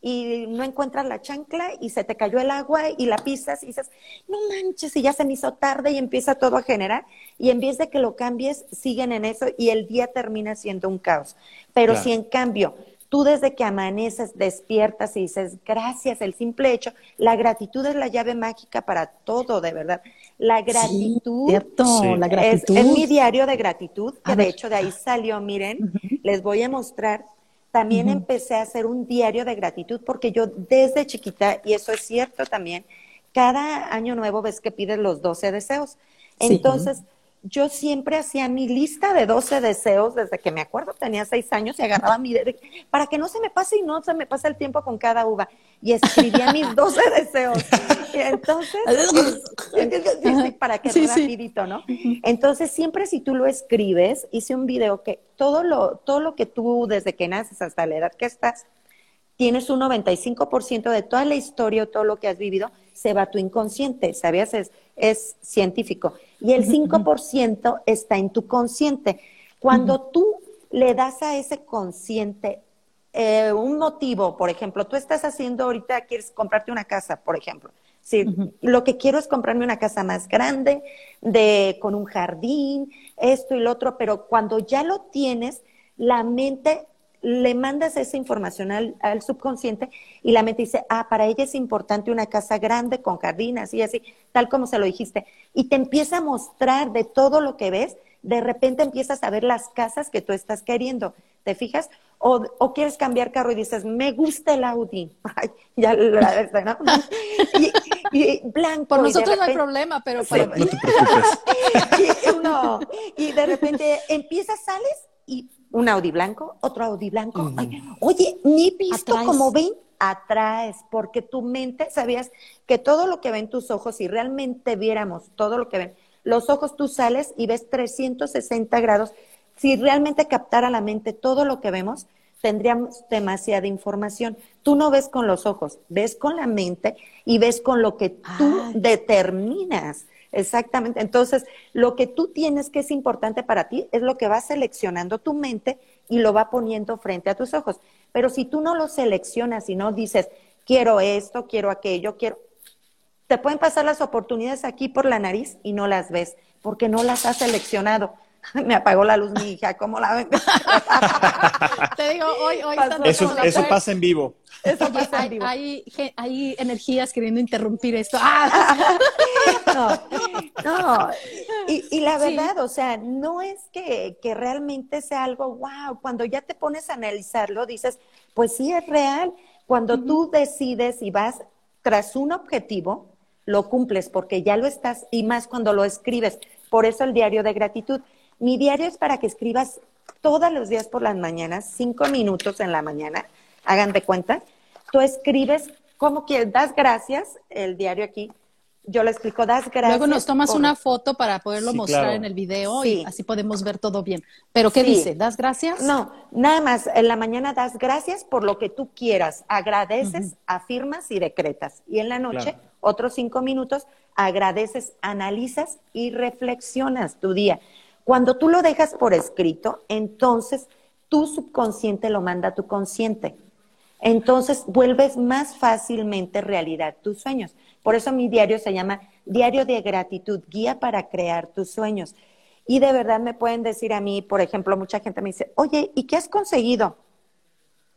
y no encuentras la chancla y se te cayó el agua y la pisas y dices, no manches, y ya se me hizo tarde y empieza todo a generar. Y en vez de que lo cambies, siguen en eso y el día termina siendo un caos. Pero si en cambio tú desde que amaneces despiertas y dices, gracias, el simple hecho, la gratitud es la llave mágica para todo, de verdad. La gratitud, la gratitud. Es, mi diario de gratitud, que de hecho de ahí salió, miren, les voy a mostrar. También empecé a hacer un diario de gratitud porque yo desde chiquita, y eso es cierto también, cada año nuevo ves que pides los 12 deseos. Entonces, yo siempre hacía mi lista de 12 deseos desde que me acuerdo, tenía seis años y agarraba mi dedo para que no se me pase y no se me pase el tiempo con cada uva. Y escribía mis 12 deseos. Y entonces, para que sí, rapidito, ¿no? Entonces, siempre si tú lo escribes, hice un video que todo lo, todo lo que tú desde que naces hasta la edad que estás, tienes un 95% de toda la historia o todo lo que has vivido, se va tu inconsciente, ¿sabías? Es, es científico y el 5% está en tu consciente. Cuando tú le das a ese consciente eh, un motivo, por ejemplo, tú estás haciendo ahorita, quieres comprarte una casa, por ejemplo. Sí, lo que quiero es comprarme una casa más grande, de, con un jardín, esto y lo otro, pero cuando ya lo tienes, la mente le mandas esa información al, subconsciente y la mente dice, ah, para ella es importante una casa grande con jardín, así, así, tal como se lo dijiste. Y te empieza a mostrar de todo lo que ves, de repente empiezas a ver las casas que tú estás queriendo, ¿te fijas? O, o quieres cambiar carro y dices, me gusta el Audi. Ay, ya la ¿no? y, blanco. Por nosotros no hay problema, pero para... No, no te preocupes. no, y de repente empiezas, sales y un Audi blanco, otro Audi blanco. oye, ni visto como ven, atraes, porque tu mente, sabías que todo lo que ven tus ojos, si realmente viéramos todo lo que ven, los ojos tú sales y ves 360 grados. Si realmente captara la mente todo lo que vemos, tendríamos demasiada información. Tú no ves con los ojos, ves con la mente y ves con lo que tú determinas. Exactamente. Entonces, lo que tú tienes que es importante para ti es lo que va seleccionando tu mente y lo va poniendo frente a tus ojos. Pero si tú no lo seleccionas y no dices, quiero esto, quiero aquello, quiero... Te pueden pasar las oportunidades aquí por la nariz y no las ves porque no las has seleccionado. Me apagó la luz mi hija, ¿cómo la ven? Te digo, hoy, hoy Eso, eso pasa en vivo. Eso pasa en vivo. Hay, hay, energías queriendo interrumpir esto. ¡Ah! No, no. Y, y la verdad, o sea, no es que, que realmente sea algo, wow, cuando ya te pones a analizarlo, dices, pues sí es real. Cuando tú decides y vas tras un objetivo, lo cumples porque ya lo estás, y más cuando lo escribes. Por eso el diario de gratitud. Mi diario es para que escribas todos los días por las mañanas, cinco minutos en la mañana, hagan de cuenta. Tú escribes cómo quieres, das gracias, el diario aquí, yo le explico, das gracias. Luego nos tomas una foto para poderlo mostrar en el video y así podemos ver todo bien. Pero ¿qué dice? ¿Das gracias? No, nada más. En la mañana das gracias por lo que tú quieras. Agradeces, afirmas y decretas. Y en la noche, otros cinco minutos, agradeces, analizas y reflexionas tu día. Cuando tú lo dejas por escrito, entonces tu subconsciente lo manda a tu consciente. Entonces vuelves más fácilmente realidad tus sueños. Por eso mi diario se llama Diario de Gratitud, guía para crear tus sueños. Y de verdad me pueden decir a mí, por ejemplo, mucha gente me dice, oye, ¿y qué has conseguido?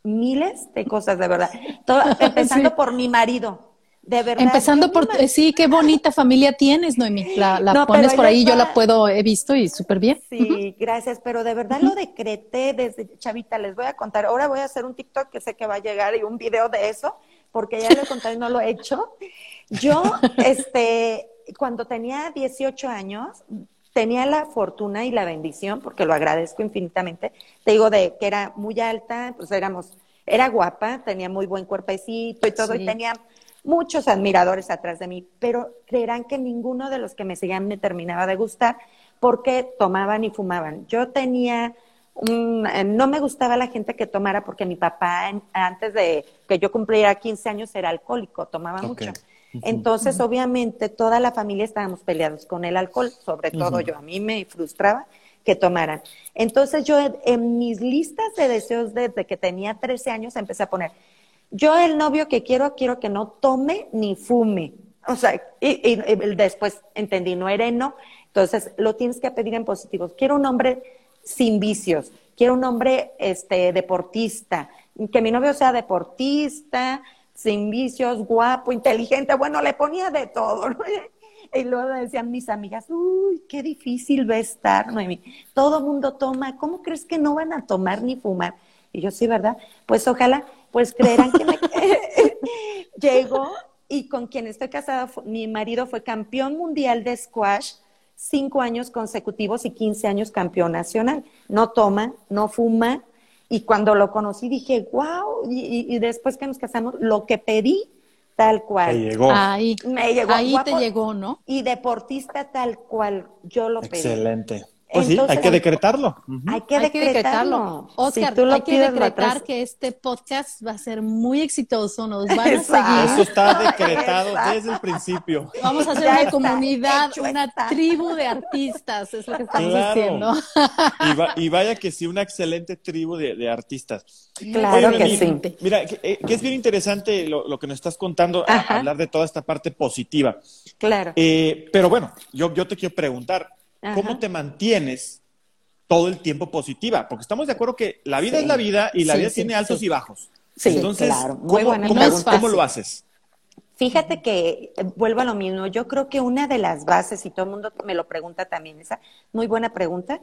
Miles de cosas, de verdad. empezando por mi marido. De verdad. Empezando por, sí, qué bonita familia tienes, Noemi. La, la pones por ahí, yo la puedo, he visto y súper bien. Sí, gracias, pero de verdad lo decreté desde chavita, les voy a contar. Ahora voy a hacer un TikTok que sé que va a llegar y un video de eso, porque ya lo contado y no lo he hecho. Yo, este, cuando tenía 18 años, tenía la fortuna y la bendición, porque lo agradezco infinitamente, te digo de que era muy alta, pues éramos, era guapa, tenía muy buen cuerpecito y todo, y tenía muchos admiradores atrás de mí, pero creerán que ninguno de los que me seguían me terminaba de gustar porque tomaban y fumaban. Yo tenía no me gustaba la gente que tomara porque mi papá antes de que yo cumpliera 15 años era alcohólico, tomaba mucho. Entonces, obviamente, toda la familia estábamos peleados con el alcohol, sobre todo yo. A mí me frustraba que tomaran. Entonces, yo en, mis listas de deseos desde que tenía 13 años empecé a poner, yo el novio que quiero, quiero que no tome ni fume. O sea, y, después entendí, no era no. Entonces, lo tienes que pedir en positivos. Quiero un hombre sin vicios. Quiero un hombre este, deportista. Que mi novio sea deportista, sin vicios, guapo, inteligente, bueno, le ponía de todo, ¿no? Y luego decían mis amigas, uy, qué difícil va a estar, Noemi. Todo mundo toma, ¿cómo crees que no van a tomar ni fumar? Y yo, sí, ¿verdad? Pues ojalá, pues creerán que me... llegó y con quien estoy casada, mi marido fue campeón mundial de squash, cinco años consecutivos y quince años campeón nacional. No toma, no fuma, y cuando lo conocí dije, wow, y, después que nos casamos, lo que pedí, tal cual. Me llegó. Ahí, me llegó. Ahí te llegó, ¿no? Y deportista tal cual, yo lo pedí. Excelente. Pues sí, hay que decretarlo. hay, que decretarlo. Oscar, hay que decretar que este podcast va a ser muy exitoso, nos van a seguir. Eso está decretado desde el principio. Vamos a hacer una comunidad, una tribu de artistas, es lo que estamos diciendo. Y, vaya que sí, una excelente tribu de, artistas. Claro que sí. Mira, eh, que, es bien interesante lo, que nos estás contando, hablar de toda esta parte positiva. Claro. Eh, pero bueno, yo, yo te quiero preguntar, ¿cómo te mantienes todo el tiempo positiva? Porque estamos de acuerdo que la vida es la vida y la vida tiene altos y bajos. Sí, Entonces, claro. ¿cómo, lo haces? Fíjate que eh, vuelvo a lo mismo. Yo creo que una de las bases, y todo el mundo me lo pregunta también, esa muy buena pregunta,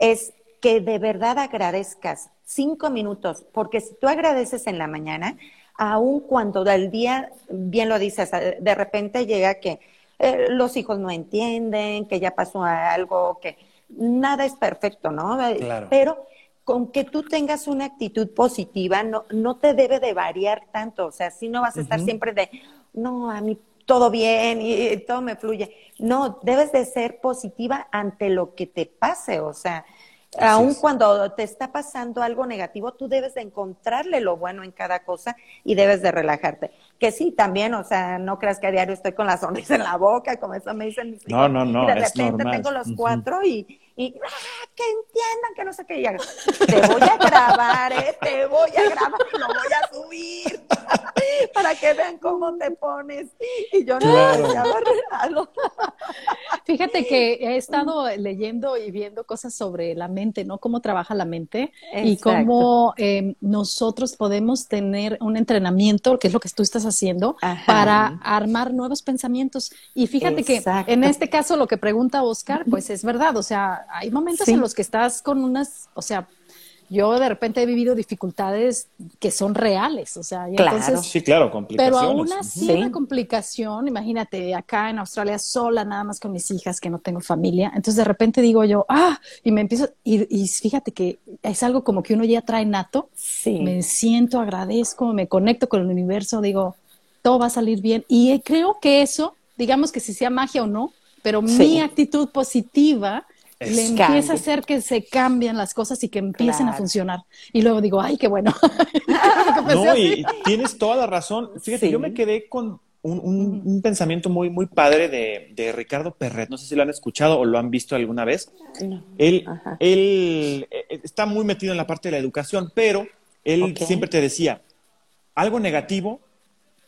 es que de verdad agradezcas cinco minutos, porque si tú agradeces en la mañana, aun cuando del día, bien lo dices, de repente llega que eh, los hijos no entienden, que ya pasó algo, que nada es perfecto, ¿no? Eh, pero con que tú tengas una actitud positiva, no, no te debe de variar tanto, o sea, si no vas a estar siempre de, no, a mí todo bien y, todo me fluye. No, debes de ser positiva ante lo que te pase, o sea, Aun cuando te está pasando algo negativo, tú debes de encontrarle lo bueno en cada cosa y debes de relajarte. Que sí, también, o sea, no creas que a diario estoy con la sonrisa en la boca, como eso me dicen mis No, no, no, y de repente tengo los cuatro y, y ¡ah, que entiendan que no sé qué. te voy a grabar, ¿eh? Te voy a grabar y lo voy a subir para que vean cómo te pones. Y yo no Fíjate que he estado leyendo y viendo cosas sobre la mente, ¿no? Cómo trabaja la mente y cómo eh, nosotros podemos tener un entrenamiento, que es lo que tú estás haciendo, para armar nuevos pensamientos. Y fíjate que en este caso lo que pregunta Oscar, pues es verdad, o sea, hay momentos en los que estás con unas, o sea, yo de repente he vivido dificultades que son reales, o sea, claro. sí, claro, complicaciones. Pero aún así una complicación, imagínate, acá en Australia sola, nada más con mis hijas, que no tengo familia, entonces de repente digo yo, ah, y me empiezo, y, y fíjate que es algo como que uno ya trae nato, sí. me siento, agradezco, me conecto con el universo, digo, todo va a salir bien, y creo que eso digamos que si sea magia o no, pero mi actitud positiva le empieza a hacer que se cambien las cosas y que empiecen a funcionar. Y luego digo, ay, qué bueno. no, y tienes toda la razón. Fíjate, yo me quedé con un, pensamiento muy, muy padre de, Ricardo Perret. No sé si lo han escuchado o lo han visto alguna vez. Él, él eh, está muy metido en la parte de la educación, pero él siempre te decía, algo negativo,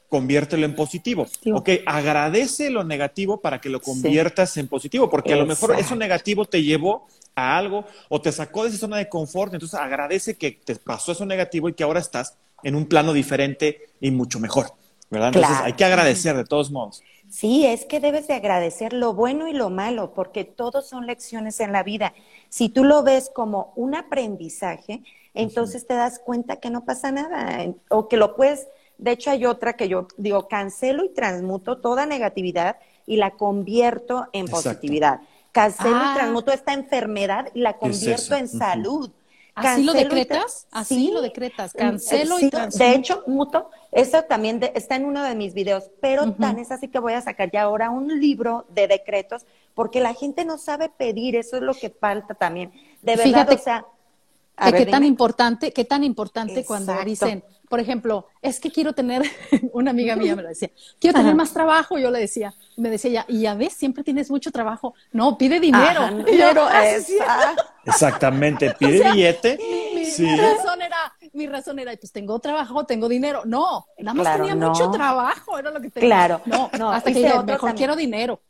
conviértelo en positivo. Ok, agradece lo negativo para que lo conviertas en positivo, porque a lo mejor eso negativo te llevó a algo o te sacó de esa zona de confort, entonces agradece que te pasó eso negativo y que ahora estás en un plano diferente y mucho mejor. ¿verdad? Entonces hay que agradecer de todos modos. Sí, es que debes de agradecer lo bueno y lo malo, porque todos son lecciones en la vida. Si tú lo ves como un aprendizaje, entonces te das cuenta que no pasa nada o que lo puedes, de hecho hay otra que yo digo, cancelo y transmuto toda negatividad y la convierto en positividad. Cancelo y ah. transmuto esta enfermedad y la convierto en salud. ¿Así lo decretas? Así lo decretas. Cancelo y transmuto. De hecho, muto, eso también está en uno de mis videos, pero tan es así que voy a sacar ya ahora un libro de decretos, porque la gente no sabe pedir, eso es lo que falta también. De verdad, o sea... qué tan importante, qué tan importante cuando dicen, por ejemplo, es que quiero tener, una amiga mía me lo decía, quiero tener más trabajo, yo le decía, me decía ella, y ya ves, siempre tienes mucho trabajo, no, pide dinero. Ah, Exactamente, pide billete. Mi, razón era, mi razón era, pues tengo trabajo, tengo dinero. No, nada más tenía mucho trabajo, era lo que tenía. Claro, no, no, hasta que dije, mejor quiero dinero.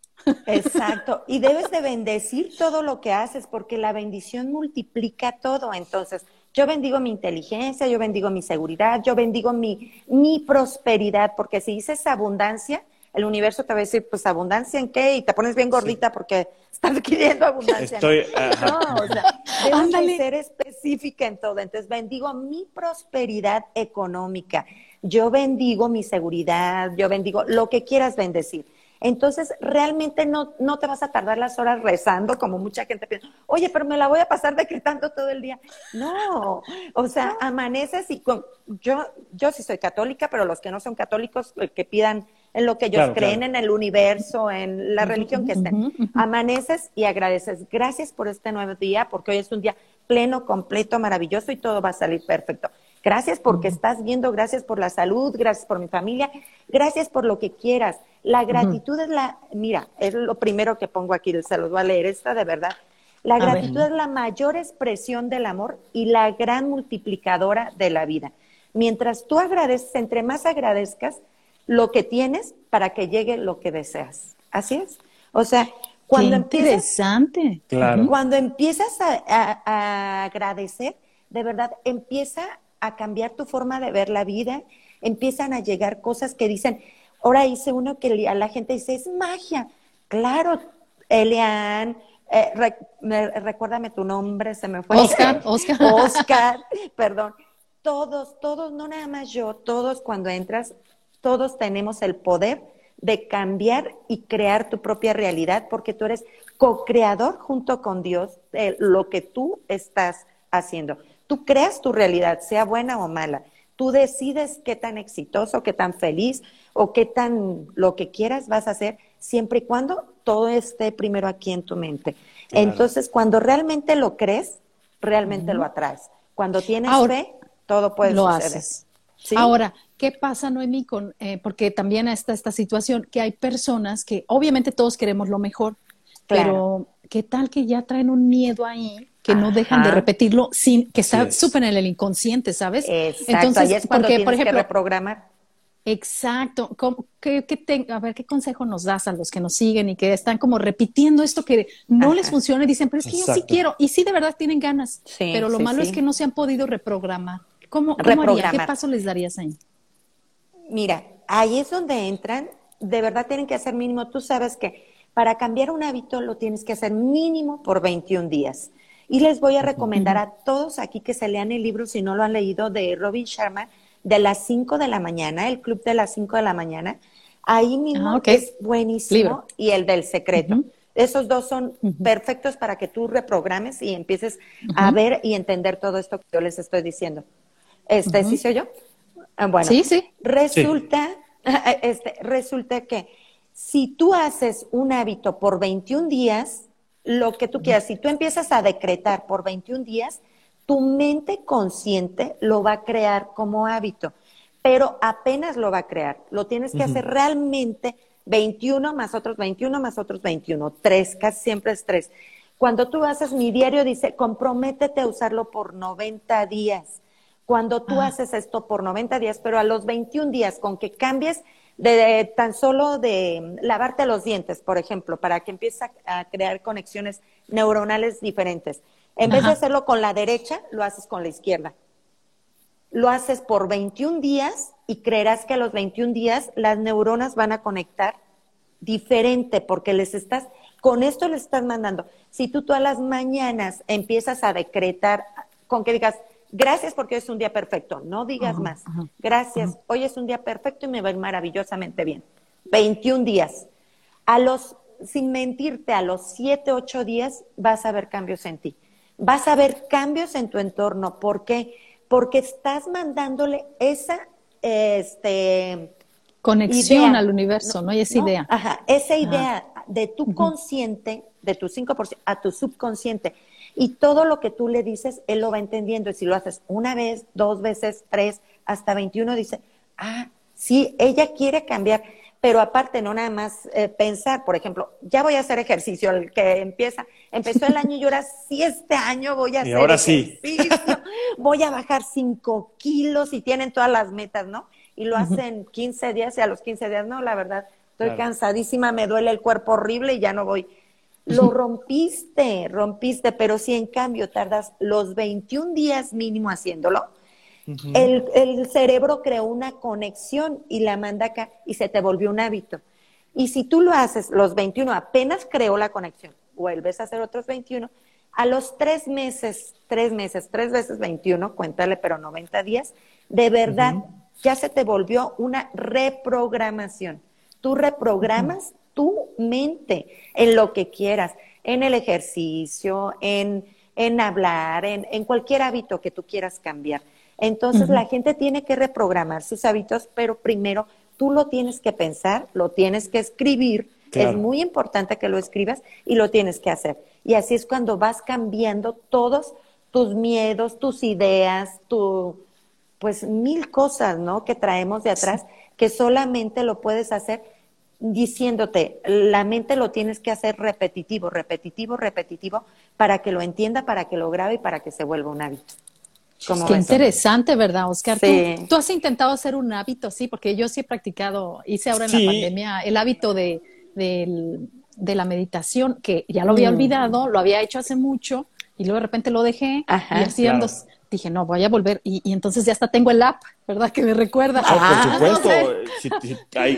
Exacto, y debes de bendecir todo lo que haces porque la bendición multiplica todo. Entonces, yo bendigo mi inteligencia, yo bendigo mi seguridad, yo bendigo mi, mi prosperidad, porque si dices abundancia, el universo te va a decir, pues abundancia en qué, y te pones bien gordita porque estás queriendo abundancia. Estoy, no, o sea, debes ser específica en todo. Entonces, bendigo mi prosperidad económica, yo bendigo mi seguridad, yo bendigo lo que quieras bendecir. Entonces, realmente no, no te vas a tardar las horas rezando, como mucha gente piensa, oye, pero me la voy a pasar decretando todo el día. No, o sea, amaneces y con, yo, yo sí soy católica, pero los que no son católicos, eh, que pidan en lo que ellos creen, en el universo, en la religión que estén. Amaneces y agradeces. Gracias por este nuevo día, porque hoy es un día pleno, completo, maravilloso y todo va a salir perfecto. Gracias porque estás viendo, gracias por la salud, gracias por mi familia, gracias por lo que quieras. La gratitud es la, mira, es lo primero que pongo aquí, se los voy a leer, esta de verdad. La gratitud es la mayor expresión del amor y la gran multiplicadora de la vida. Mientras tú agradeces, entre más agradezcas lo que tienes para que llegue lo que deseas. Así es. O sea, cuando interesante. Empiezas, Cuando empiezas a agradecer, de verdad empieza a cambiar tu forma de ver la vida, empiezan a llegar cosas que dicen, ahora hice uno que a la gente dice, es magia. Claro, Elian, eh, recuérdame tu nombre, se me fue. Oscar, Oscar. Oscar, perdón. Todos, todos, no nada más yo, todos cuando entras, todos tenemos el poder de cambiar y crear tu propia realidad porque tú eres co-creador junto con Dios de lo que tú estás haciendo. Tú creas tu realidad, sea buena o mala. Tú decides qué tan exitoso, qué tan feliz o qué tan lo que quieras vas a hacer, siempre y cuando todo esté primero aquí en tu mente. Entonces, cuando realmente lo crees, realmente lo atraes. Cuando tienes fe, todo puede lo Haces. Ahora, ¿qué pasa, Noemí? Con, eh, porque también está esta situación que hay personas que obviamente todos queremos lo mejor, pero ¿qué tal que ya traen un miedo ahí que no dejan de repetirlo sin que está súper en el inconsciente, ¿sabes? Exacto, Entonces, es cuando porque, por ejemplo, que reprogramar. Exacto. ¿Qué, qué a ver, ¿qué consejo nos das a los que nos siguen y que están como repitiendo esto que no les funciona y dicen, pero es que yo sí quiero, y sí de verdad tienen ganas, pero lo malo es que no se han podido reprogramar. ¿Cómo, cómo haría? ¿Qué paso les darías ahí? Mira, ahí es donde entran, de verdad tienen que hacer mínimo, tú sabes que para cambiar un hábito lo tienes que hacer mínimo por 21 días. Y les voy a recomendar a todos aquí que se lean el libro, si no lo han leído, de Robin Sharma, de las 5 de la mañana, el club de las 5 de la mañana. Ahí mismo ah, es buenísimo. Y el del secreto. Esos dos son perfectos para que tú reprogrames y empieces a ver y entender todo esto que yo les estoy diciendo. Este, ¿sí soy yo? Ah, bueno, sí, sí. Resulta, este, resulta que Si tú haces un hábito por 21 días, lo que tú quieras, si tú empiezas a decretar por 21 días, tu mente consciente lo va a crear como hábito, pero apenas lo va a crear. Lo tienes que hacer realmente 21 más otros 21 más otros 21, tres, casi siempre es tres. Cuando tú haces mi diario, dice, comprométete a usarlo por 90 días. Cuando tú ah. haces esto por 90 días, pero a los 21 días, con que cambies de, tan solo de lavarte los dientes, por ejemplo, para que empieces a, crear conexiones neuronales diferentes. En vez de hacerlo con la derecha, lo haces con la izquierda. Lo haces por 21 días y creerás que a los 21 días las neuronas van a conectar diferente porque les estás, con esto les estás mandando. Si tú todas las mañanas empiezas a decretar con que digas, gracias porque hoy es un día perfecto, no digas más, gracias, hoy es un día perfecto y me va a ir maravillosamente bien. 21 días. A los, sin mentirte, a los 7, 8 días vas a ver cambios en ti. Vas a ver cambios en tu entorno. ¿Por qué? Porque estás mandándole esa este, conexión al universo, ¿no? Y esa idea. Ajá, esa idea de tu consciente, de tu 5% a tu subconsciente. Y todo lo que tú le dices, él lo va entendiendo. Y si lo haces una vez, dos veces, tres, hasta 21, dice, ah, sí, ella quiere cambiar. Pero aparte, no nada más eh, pensar, por ejemplo, ya voy a hacer ejercicio, el que empieza, empezó el año y ahora sí, este año voy a hacer ahora ejercicio, sí. voy a bajar cinco kilos y tienen todas las metas, ¿no? Y lo hacen 15 días y a los 15 días, no, la verdad, estoy cansadísima, me duele el cuerpo horrible y ya no voy. Lo rompiste, rompiste, pero si en cambio tardas los 21 días mínimo haciéndolo, el, cerebro creó una conexión y la manda acá y se te volvió un hábito. Y si tú lo haces los 21, apenas creó la conexión, vuelves a hacer otros 21, a los tres meses, tres meses, tres veces 21, cuéntale, pero 90 días, de verdad ya se te volvió una reprogramación. Tú reprogramas tu mente en lo que quieras, en el ejercicio, en, en hablar, en, en, cualquier hábito que tú quieras cambiar. Entonces la gente tiene que reprogramar sus hábitos, pero primero tú lo tienes que pensar, lo tienes que escribir. Es muy importante que lo escribas y lo tienes que hacer. Y así es cuando vas cambiando todos tus miedos, tus ideas, tu, pues mil cosas, ¿no? Que traemos de atrás, que solamente lo puedes hacer diciéndote, la mente lo tienes que hacer repetitivo, repetitivo, repetitivo, para que lo entienda, para que lo grabe y para que se vuelva un hábito. Qué interesante, ¿verdad, Oscar? ¿Tú, has intentado hacer un hábito, sí, porque yo sí he practicado, hice ahora en la pandemia el hábito de, de, la meditación, que ya lo había mm. olvidado, lo había hecho hace mucho y luego de repente lo dejé y haciendo, dije, no, voy a volver. Y, entonces ya hasta tengo el app, ¿verdad? Que me recuerda. Ah, por supuesto.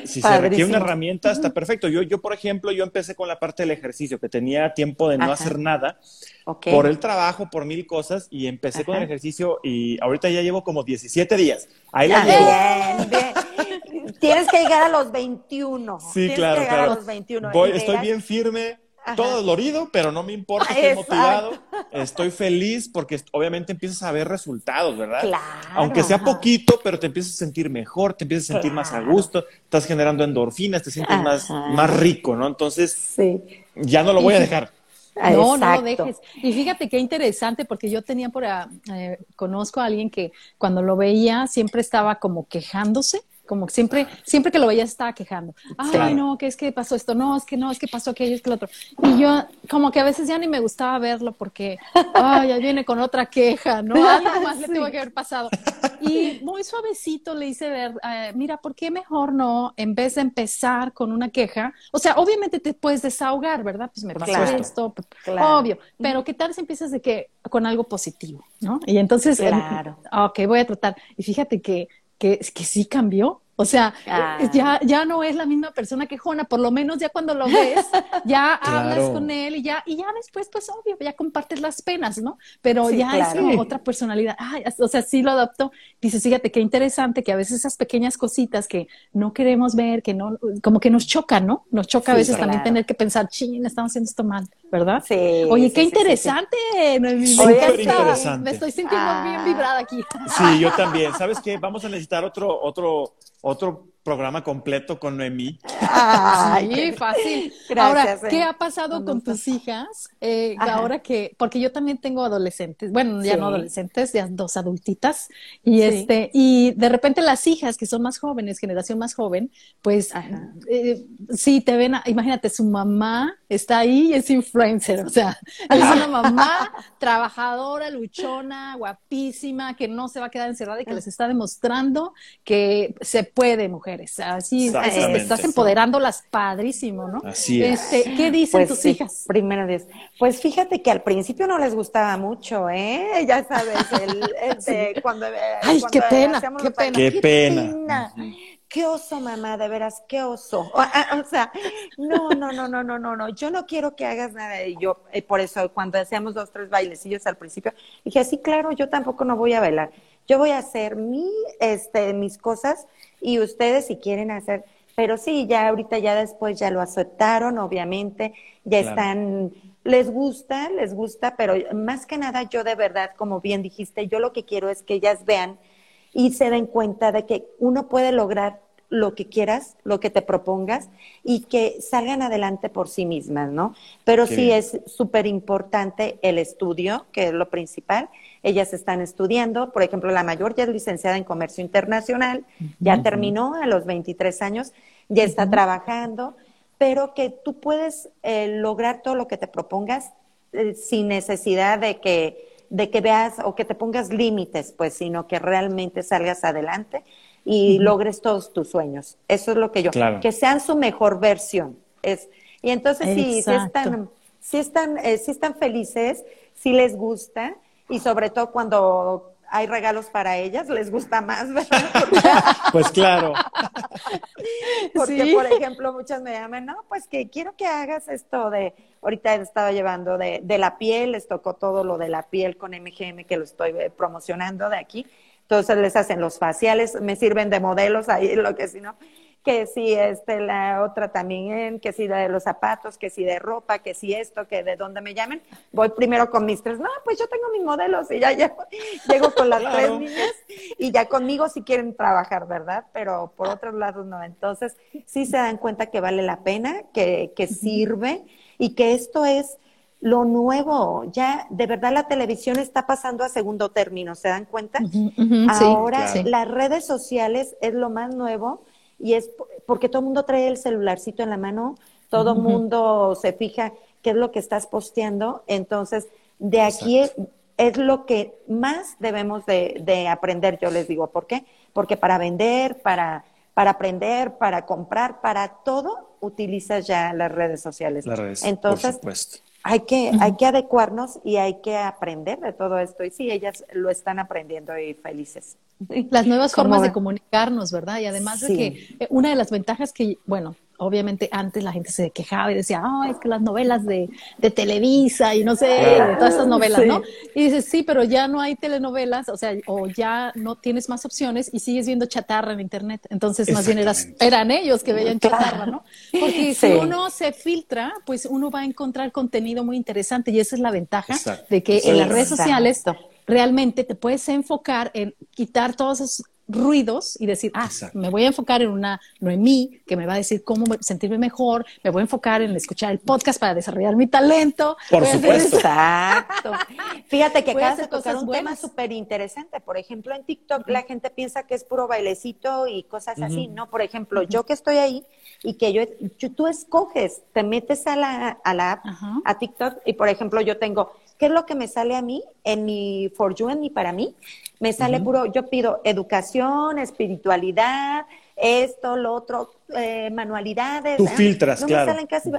Si, se requiere una herramienta, está perfecto. Yo, yo, por ejemplo, yo empecé con la parte del ejercicio, que tenía tiempo de no hacer nada por el trabajo, por mil cosas, y empecé con el ejercicio y ahorita ya llevo como 17 días. Ahí la llevo. Bien, bien. Tienes que llegar a los 21. Sí, Tienes claro, que llegar claro. A los 21. Voy, estoy bien firme todo dolorido, pero no me importa, estoy motivado, estoy feliz porque obviamente empiezas a ver resultados, ¿verdad? Claro. Aunque sea poquito, pero te empiezas a sentir mejor, te empiezas a sentir más a gusto, estás generando endorfinas, te sientes más, más rico, ¿no? Entonces, ya no lo voy a dejar. No, no lo dejes. Y fíjate qué interesante, porque yo tenía por, eh, conozco a alguien que cuando lo veía siempre estaba como quejándose como que siempre, siempre que lo veía estaba quejando. Ay, no, que es que pasó esto, no, es que no, es que pasó aquello, es que lo otro. Y yo, como que a veces ya ni me gustaba verlo porque, ay, ya viene con otra queja, ¿no? Algo más le tengo que haber pasado. Y muy suavecito le hice ver, eh, mira, ¿por qué mejor no, en vez de empezar con una queja? O sea, obviamente te puedes desahogar, ¿verdad? Pues me pasó esto, obvio. Pero ¿qué tal si empiezas de que, con algo positivo, ¿no? Y entonces, claro. ok, voy a tratar. Y fíjate que que, que sí cambió. O sea, ah. ya, ya no es la misma persona que Jona, por lo menos ya cuando lo ves, ya hablas con él y ya, y ya después, pues obvio, ya compartes las penas, ¿no? Pero ya es otra personalidad. o sea, sí lo adoptó. Dices, fíjate qué interesante que a veces esas pequeñas cositas que no queremos ver, que no, como que nos chocan, ¿no? Nos choca a veces también tener que pensar, ching, estamos haciendo esto mal, ¿verdad? Sí. Oye, qué interesante. Me, interesante. me estoy sintiendo bien ah. vibrada aquí. Sí, yo también. ¿Sabes qué? Vamos a necesitar otro, otro otro programa completo con Noemí. sí, fácil. ahora, ¿qué ha pasado con tus hijas? Eh, ahora que, porque yo también tengo adolescentes, bueno, ya no adolescentes, ya dos adultitas, y este, y de repente las hijas que son más jóvenes, generación más joven, pues eh, sí te ven, imagínate, su mamá está ahí y es influencer, o sea, es una mamá trabajadora, luchona, guapísima, que no se va a quedar encerrada y que les está demostrando que se puede, mujeres. Así, estás empoderándolas padrísimo, ¿no? Así es. Este, ¿Qué dicen pues tus hijas? Primero Dios. Pues fíjate que al principio no les gustaba mucho, ¿eh? Ya sabes, el, cuando, Ay, qué pena, qué pena. Qué pena qué oso, mamá, de veras, qué oso. O, sea, no, no, no, no, no, no, no, yo no quiero que hagas nada. Y yo, eh, por eso, cuando hacíamos dos, tres bailecillos al principio, dije, sí, claro, yo tampoco no voy a bailar. Yo voy a hacer mi, este, mis cosas y ustedes si quieren hacer. Pero sí, ya ahorita, ya después ya lo aceptaron, obviamente, ya están, les gusta, les gusta, pero más que nada yo de verdad, como bien dijiste, yo lo que quiero es que ellas vean y se den cuenta de que uno puede lograr lo que quieras, lo que te propongas y que salgan adelante por sí mismas, ¿no? Pero sí es súper importante el estudio, que es lo principal. Ellas están estudiando, por ejemplo, la mayor ya es licenciada en comercio internacional, ya terminó a los 23 años, ya está trabajando, pero que tú puedes eh, lograr todo lo que te propongas eh, sin necesidad de que de que veas o que te pongas límites, pues, sino que realmente salgas adelante y logres todos tus sueños. Eso es lo que yo, que sean su mejor versión. Es, y entonces si, están, si están, eh, si están felices, si les gusta, y sobre todo cuando hay regalos para ellas, les gusta más, ¿verdad? pues claro. Porque, por ejemplo, muchas me llaman, no, pues que quiero que hagas esto de, ahorita he estado llevando de, de la piel, les tocó todo lo de la piel con MGM que lo estoy eh, promocionando de aquí. Entonces les hacen los faciales, me sirven de modelos ahí, lo que si no que si este, la otra también, que si de los zapatos, que si de ropa, que si esto, que de donde me llamen, voy primero con mis tres, no, pues yo tengo mis modelos y ya, llego con las tres niñas y ya conmigo si quieren trabajar, ¿verdad? Pero por otros lados no. Entonces, sí se dan cuenta que vale la pena, que, que sirve y que esto es lo nuevo. Ya de verdad la televisión está pasando a segundo término, ¿se dan cuenta? Ahora las redes sociales es lo más nuevo y es porque todo el mundo trae el celularcito en la mano, todo el mundo se fija qué es lo que estás posteando, entonces de aquí es, lo que más debemos de, aprender, yo les digo, ¿por qué? Porque para vender, para, para aprender, para comprar, para todo, utilizas ya las redes sociales. Las redes, entonces, hay que, hay que adecuarnos y hay que aprender de todo esto. Y sí, ellas lo están aprendiendo y felices. Las nuevas formas de comunicarnos, ¿verdad? Y además de que eh, una de las ventajas que, bueno, obviamente antes la gente se quejaba y decía, ah, es que las novelas de, de Televisa y no sé, de todas esas novelas, ¿no? Y dices, sí, pero ya no hay telenovelas, o sea, o ya no tienes más opciones y sigues viendo chatarra en Internet. Entonces, más bien eran ellos que veían chatarra, ¿no? Porque si uno se filtra, pues uno va a encontrar contenido muy interesante y esa es la ventaja de que en las redes sociales realmente te puedes enfocar en quitar todos esos ruidos y decir, ah, me voy a enfocar en una Noemí que me va a decir cómo sentirme mejor, me voy a enfocar en escuchar el podcast para desarrollar mi talento. Por supuesto. Exacto. Fíjate que acá de tocar un tema súper interesante. Por ejemplo, en TikTok la gente piensa que es puro bailecito y cosas así. No, por ejemplo, yo que estoy ahí y que yo, tú escoges, te metes a la, a la app, a TikTok y, por ejemplo, yo tengo ¿Qué es lo que me sale a mí en mi For You, en mi para mí? Me sale puro, yo pido educación, espiritualidad, esto, lo otro, eh, manualidades. Tú ¿eh? filtras, no claro. Me salen casi,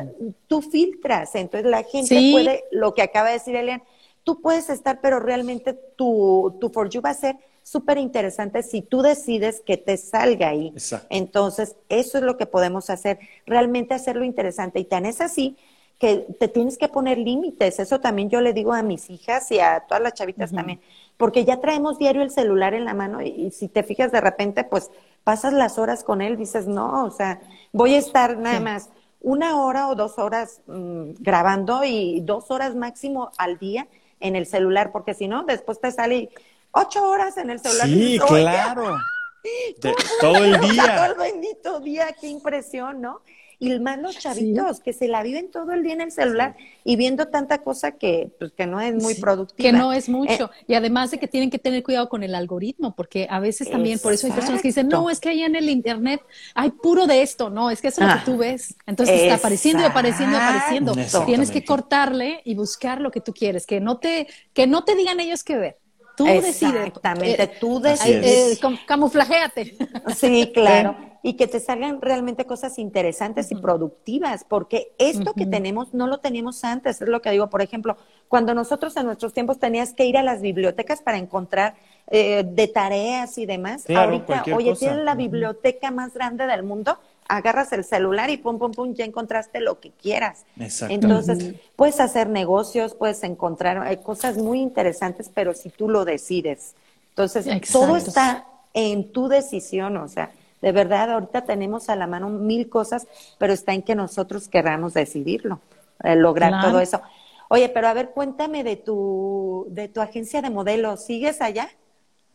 Tú filtras, entonces la gente puede, lo que acaba de decir Elian, tú puedes estar, pero realmente tu, tu For You va a ser súper interesante si tú decides que te salga ahí. Exacto. Entonces, eso es lo que podemos hacer, realmente hacerlo interesante. Y tan es así que te tienes que poner límites. Eso también yo le digo a mis hijas y a todas las chavitas también, porque ya traemos diario el celular en la mano y, si te fijas de repente, pues pasas las horas con él, dices, no, o sea, voy a estar nada más una hora o dos horas mm, grabando y dos horas máximo al día en el celular, porque si no, después te sale ocho horas en el celular. Sí, claro. todo el día. Todo el bendito día, qué impresión, ¿no? Y más los chavitos que se la viven todo el día en el celular y viendo tanta cosa que, pues, que no es muy productiva. Que no es mucho. Eh, y además de que tienen que tener cuidado con el algoritmo, porque a veces también, por eso hay personas que dicen, no, es que ahí en el Internet hay puro de esto, no, es que eso es lo que tú ves. Entonces está apareciendo y apareciendo y apareciendo. Tienes que cortarle y buscar lo que tú quieres, que no te, que no te digan ellos qué ver. Tú decides. Exactamente, eh, tú decides. Eh, camuflajéate. Sí, claro y que te salgan realmente cosas interesantes y productivas, porque esto que tenemos no lo teníamos antes, es lo que digo, por ejemplo, cuando nosotros en nuestros tiempos tenías que ir a las bibliotecas para encontrar eh, de tareas y demás, ahorita, oye, tienes la biblioteca más grande del mundo, agarras el celular y pum, pum, pum, ya encontraste lo que quieras. Entonces, puedes hacer negocios, puedes encontrar hay cosas muy interesantes, pero si tú lo decides. Entonces, todo está en tu decisión, o sea, de verdad, ahorita tenemos a la mano mil cosas, pero está en que nosotros queramos decidirlo, eh, lograr todo eso. Oye, pero a ver, cuéntame de tu, de tu agencia de modelos. ¿Sigues allá?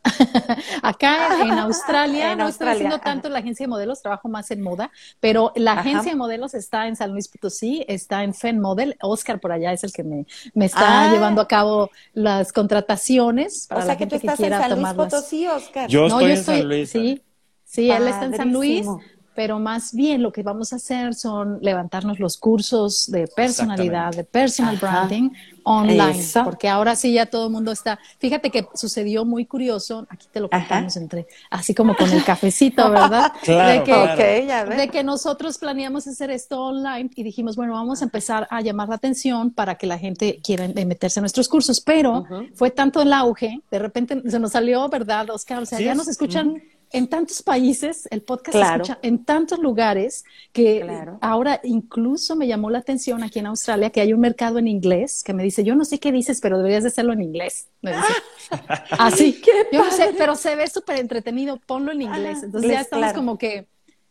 Acá en Australia, no estoy haciendo tanto la agencia de modelos, trabajo más en moda, pero la agencia de modelos está en San Luis Potosí, está en Fen Model. Oscar por allá es el que me, me está ah. llevando a cabo las contrataciones para o sea la que gente tú estás que quiera en San Luis Potosí, Oscar. Yo estoy en San Luis. Sí, Sí, él está en San Luis, pero más bien lo que vamos a hacer son levantarnos los cursos de personalidad, de personal branding online, porque ahora sí ya todo el mundo está. Fíjate que sucedió muy curioso, aquí te lo contamos entre, así como con el cafecito, ¿verdad? de, que, de que nosotros planeamos hacer esto online y dijimos, bueno, vamos a empezar a llamar la atención para que la gente quiera meterse en nuestros cursos, pero fue tanto el auge, de repente se nos salió, ¿verdad, Oscar? O sea, ya nos escuchan en tantos países, el podcast se escucha en tantos lugares que ahora incluso me llamó la atención aquí en Australia que hay un mercado en inglés que me dice, yo no sé qué dices, pero deberías de hacerlo en inglés. Así, yo no sé, pero se ve súper entretenido, ponlo en inglés. Entonces ya estamos como que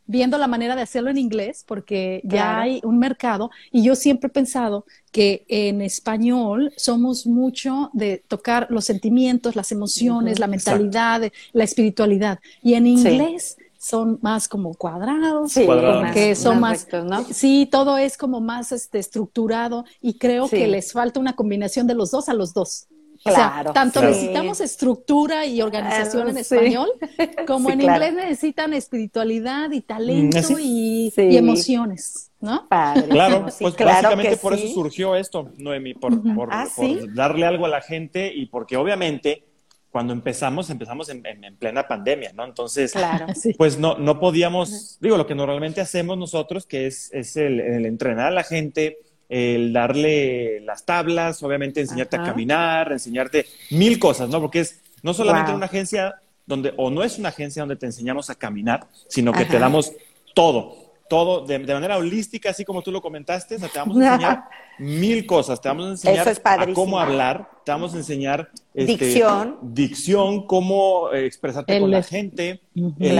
viendo la manera de hacerlo en inglés, porque ya hay un mercado y yo siempre he pensado que en español somos mucho de tocar los sentimientos, las emociones, la mentalidad, la espiritualidad, y en inglés son más como cuadrados, sí, que son más, sí, todo es como más este, estructurado y creo que les falta una combinación de los dos a los dos. O sea, tanto necesitamos estructura y organización en español, como en inglés necesitan espiritualidad y talento mm, y, emociones, ¿no? Claro, pues básicamente por eso surgió esto, Noemi, por, ah, por, darle algo a la gente y porque obviamente cuando empezamos, empezamos en, plena pandemia, ¿no? Entonces, claro, pues no, no podíamos, digo, lo que normalmente hacemos nosotros, que es, es el, el entrenar a la gente, el darle las tablas, obviamente enseñarte a caminar, enseñarte mil cosas, ¿no? Porque es no solamente una agencia donde, o no es una agencia donde te enseñamos a caminar, sino que te damos todo, todo de, manera holística, así como tú lo comentaste, te vamos a enseñar mil cosas, te vamos a enseñar a cómo hablar, te vamos a enseñar este, dicción, dicción, cómo eh, expresarte con la gente, el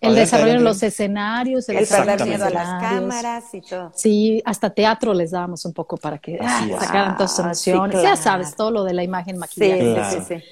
desarrollo de los escenarios, el, perder miedo a las cámaras y todo. Sí, hasta teatro les dábamos un poco para que ah, sacaran todas sus emociones. Ya sabes, todo lo de la imagen maquillada. Sí, sí, sí,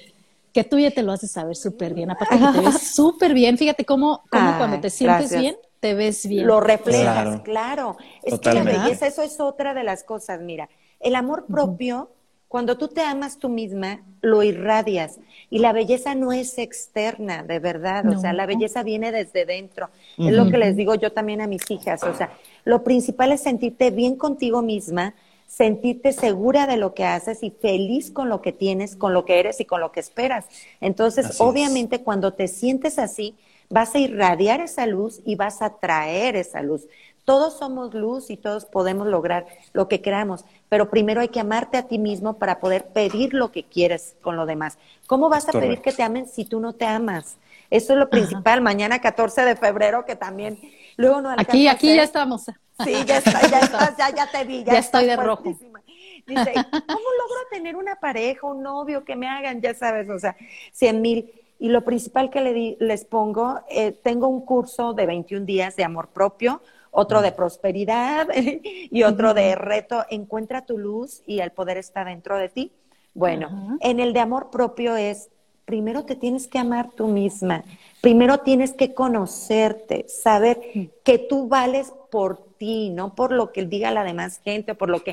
Que tú ya te lo haces saber súper bien. Aparte que te ves súper bien. Fíjate cómo, cómo cuando te sientes bien, te ves bien. Lo reflejas, claro. Es que la belleza, eso es otra de las cosas. Mira, el amor propio cuando tú te amas tú misma, lo irradias. Y la belleza no es externa, de verdad. O sea, la belleza viene desde dentro. Es lo que les digo yo también a mis hijas. O sea, lo principal es sentirte bien contigo misma, sentirte segura de lo que haces y feliz con lo que tienes, con lo que eres y con lo que esperas. Entonces, obviamente, cuando te sientes así, vas a irradiar esa luz y vas a traer esa luz. Todos somos luz y todos podemos lograr lo que queramos, pero primero hay que amarte a ti mismo para poder pedir lo que quieres con lo demás. ¿Cómo vas a pedir que te amen si tú no te amas? Eso es lo principal. Mañana 14 de febrero que también luego no Aquí, aquí ya estamos. Sí, ya, está, ya, estás, ya, ya, te vi. Ya, estoy de rojo. Dice, ¿cómo logro tener una pareja, un novio que me hagan, ya sabes, o sea, cien mil? Y lo principal que le les pongo, eh, tengo un curso de 21 días de amor propio, otro de prosperidad y otro de reto, encuentra tu luz y el poder está dentro de ti. Bueno, en el de amor propio es primero te tienes que amar tú misma, primero tienes que conocerte, saber que tú vales por ti, no por lo que diga la demás gente o por lo que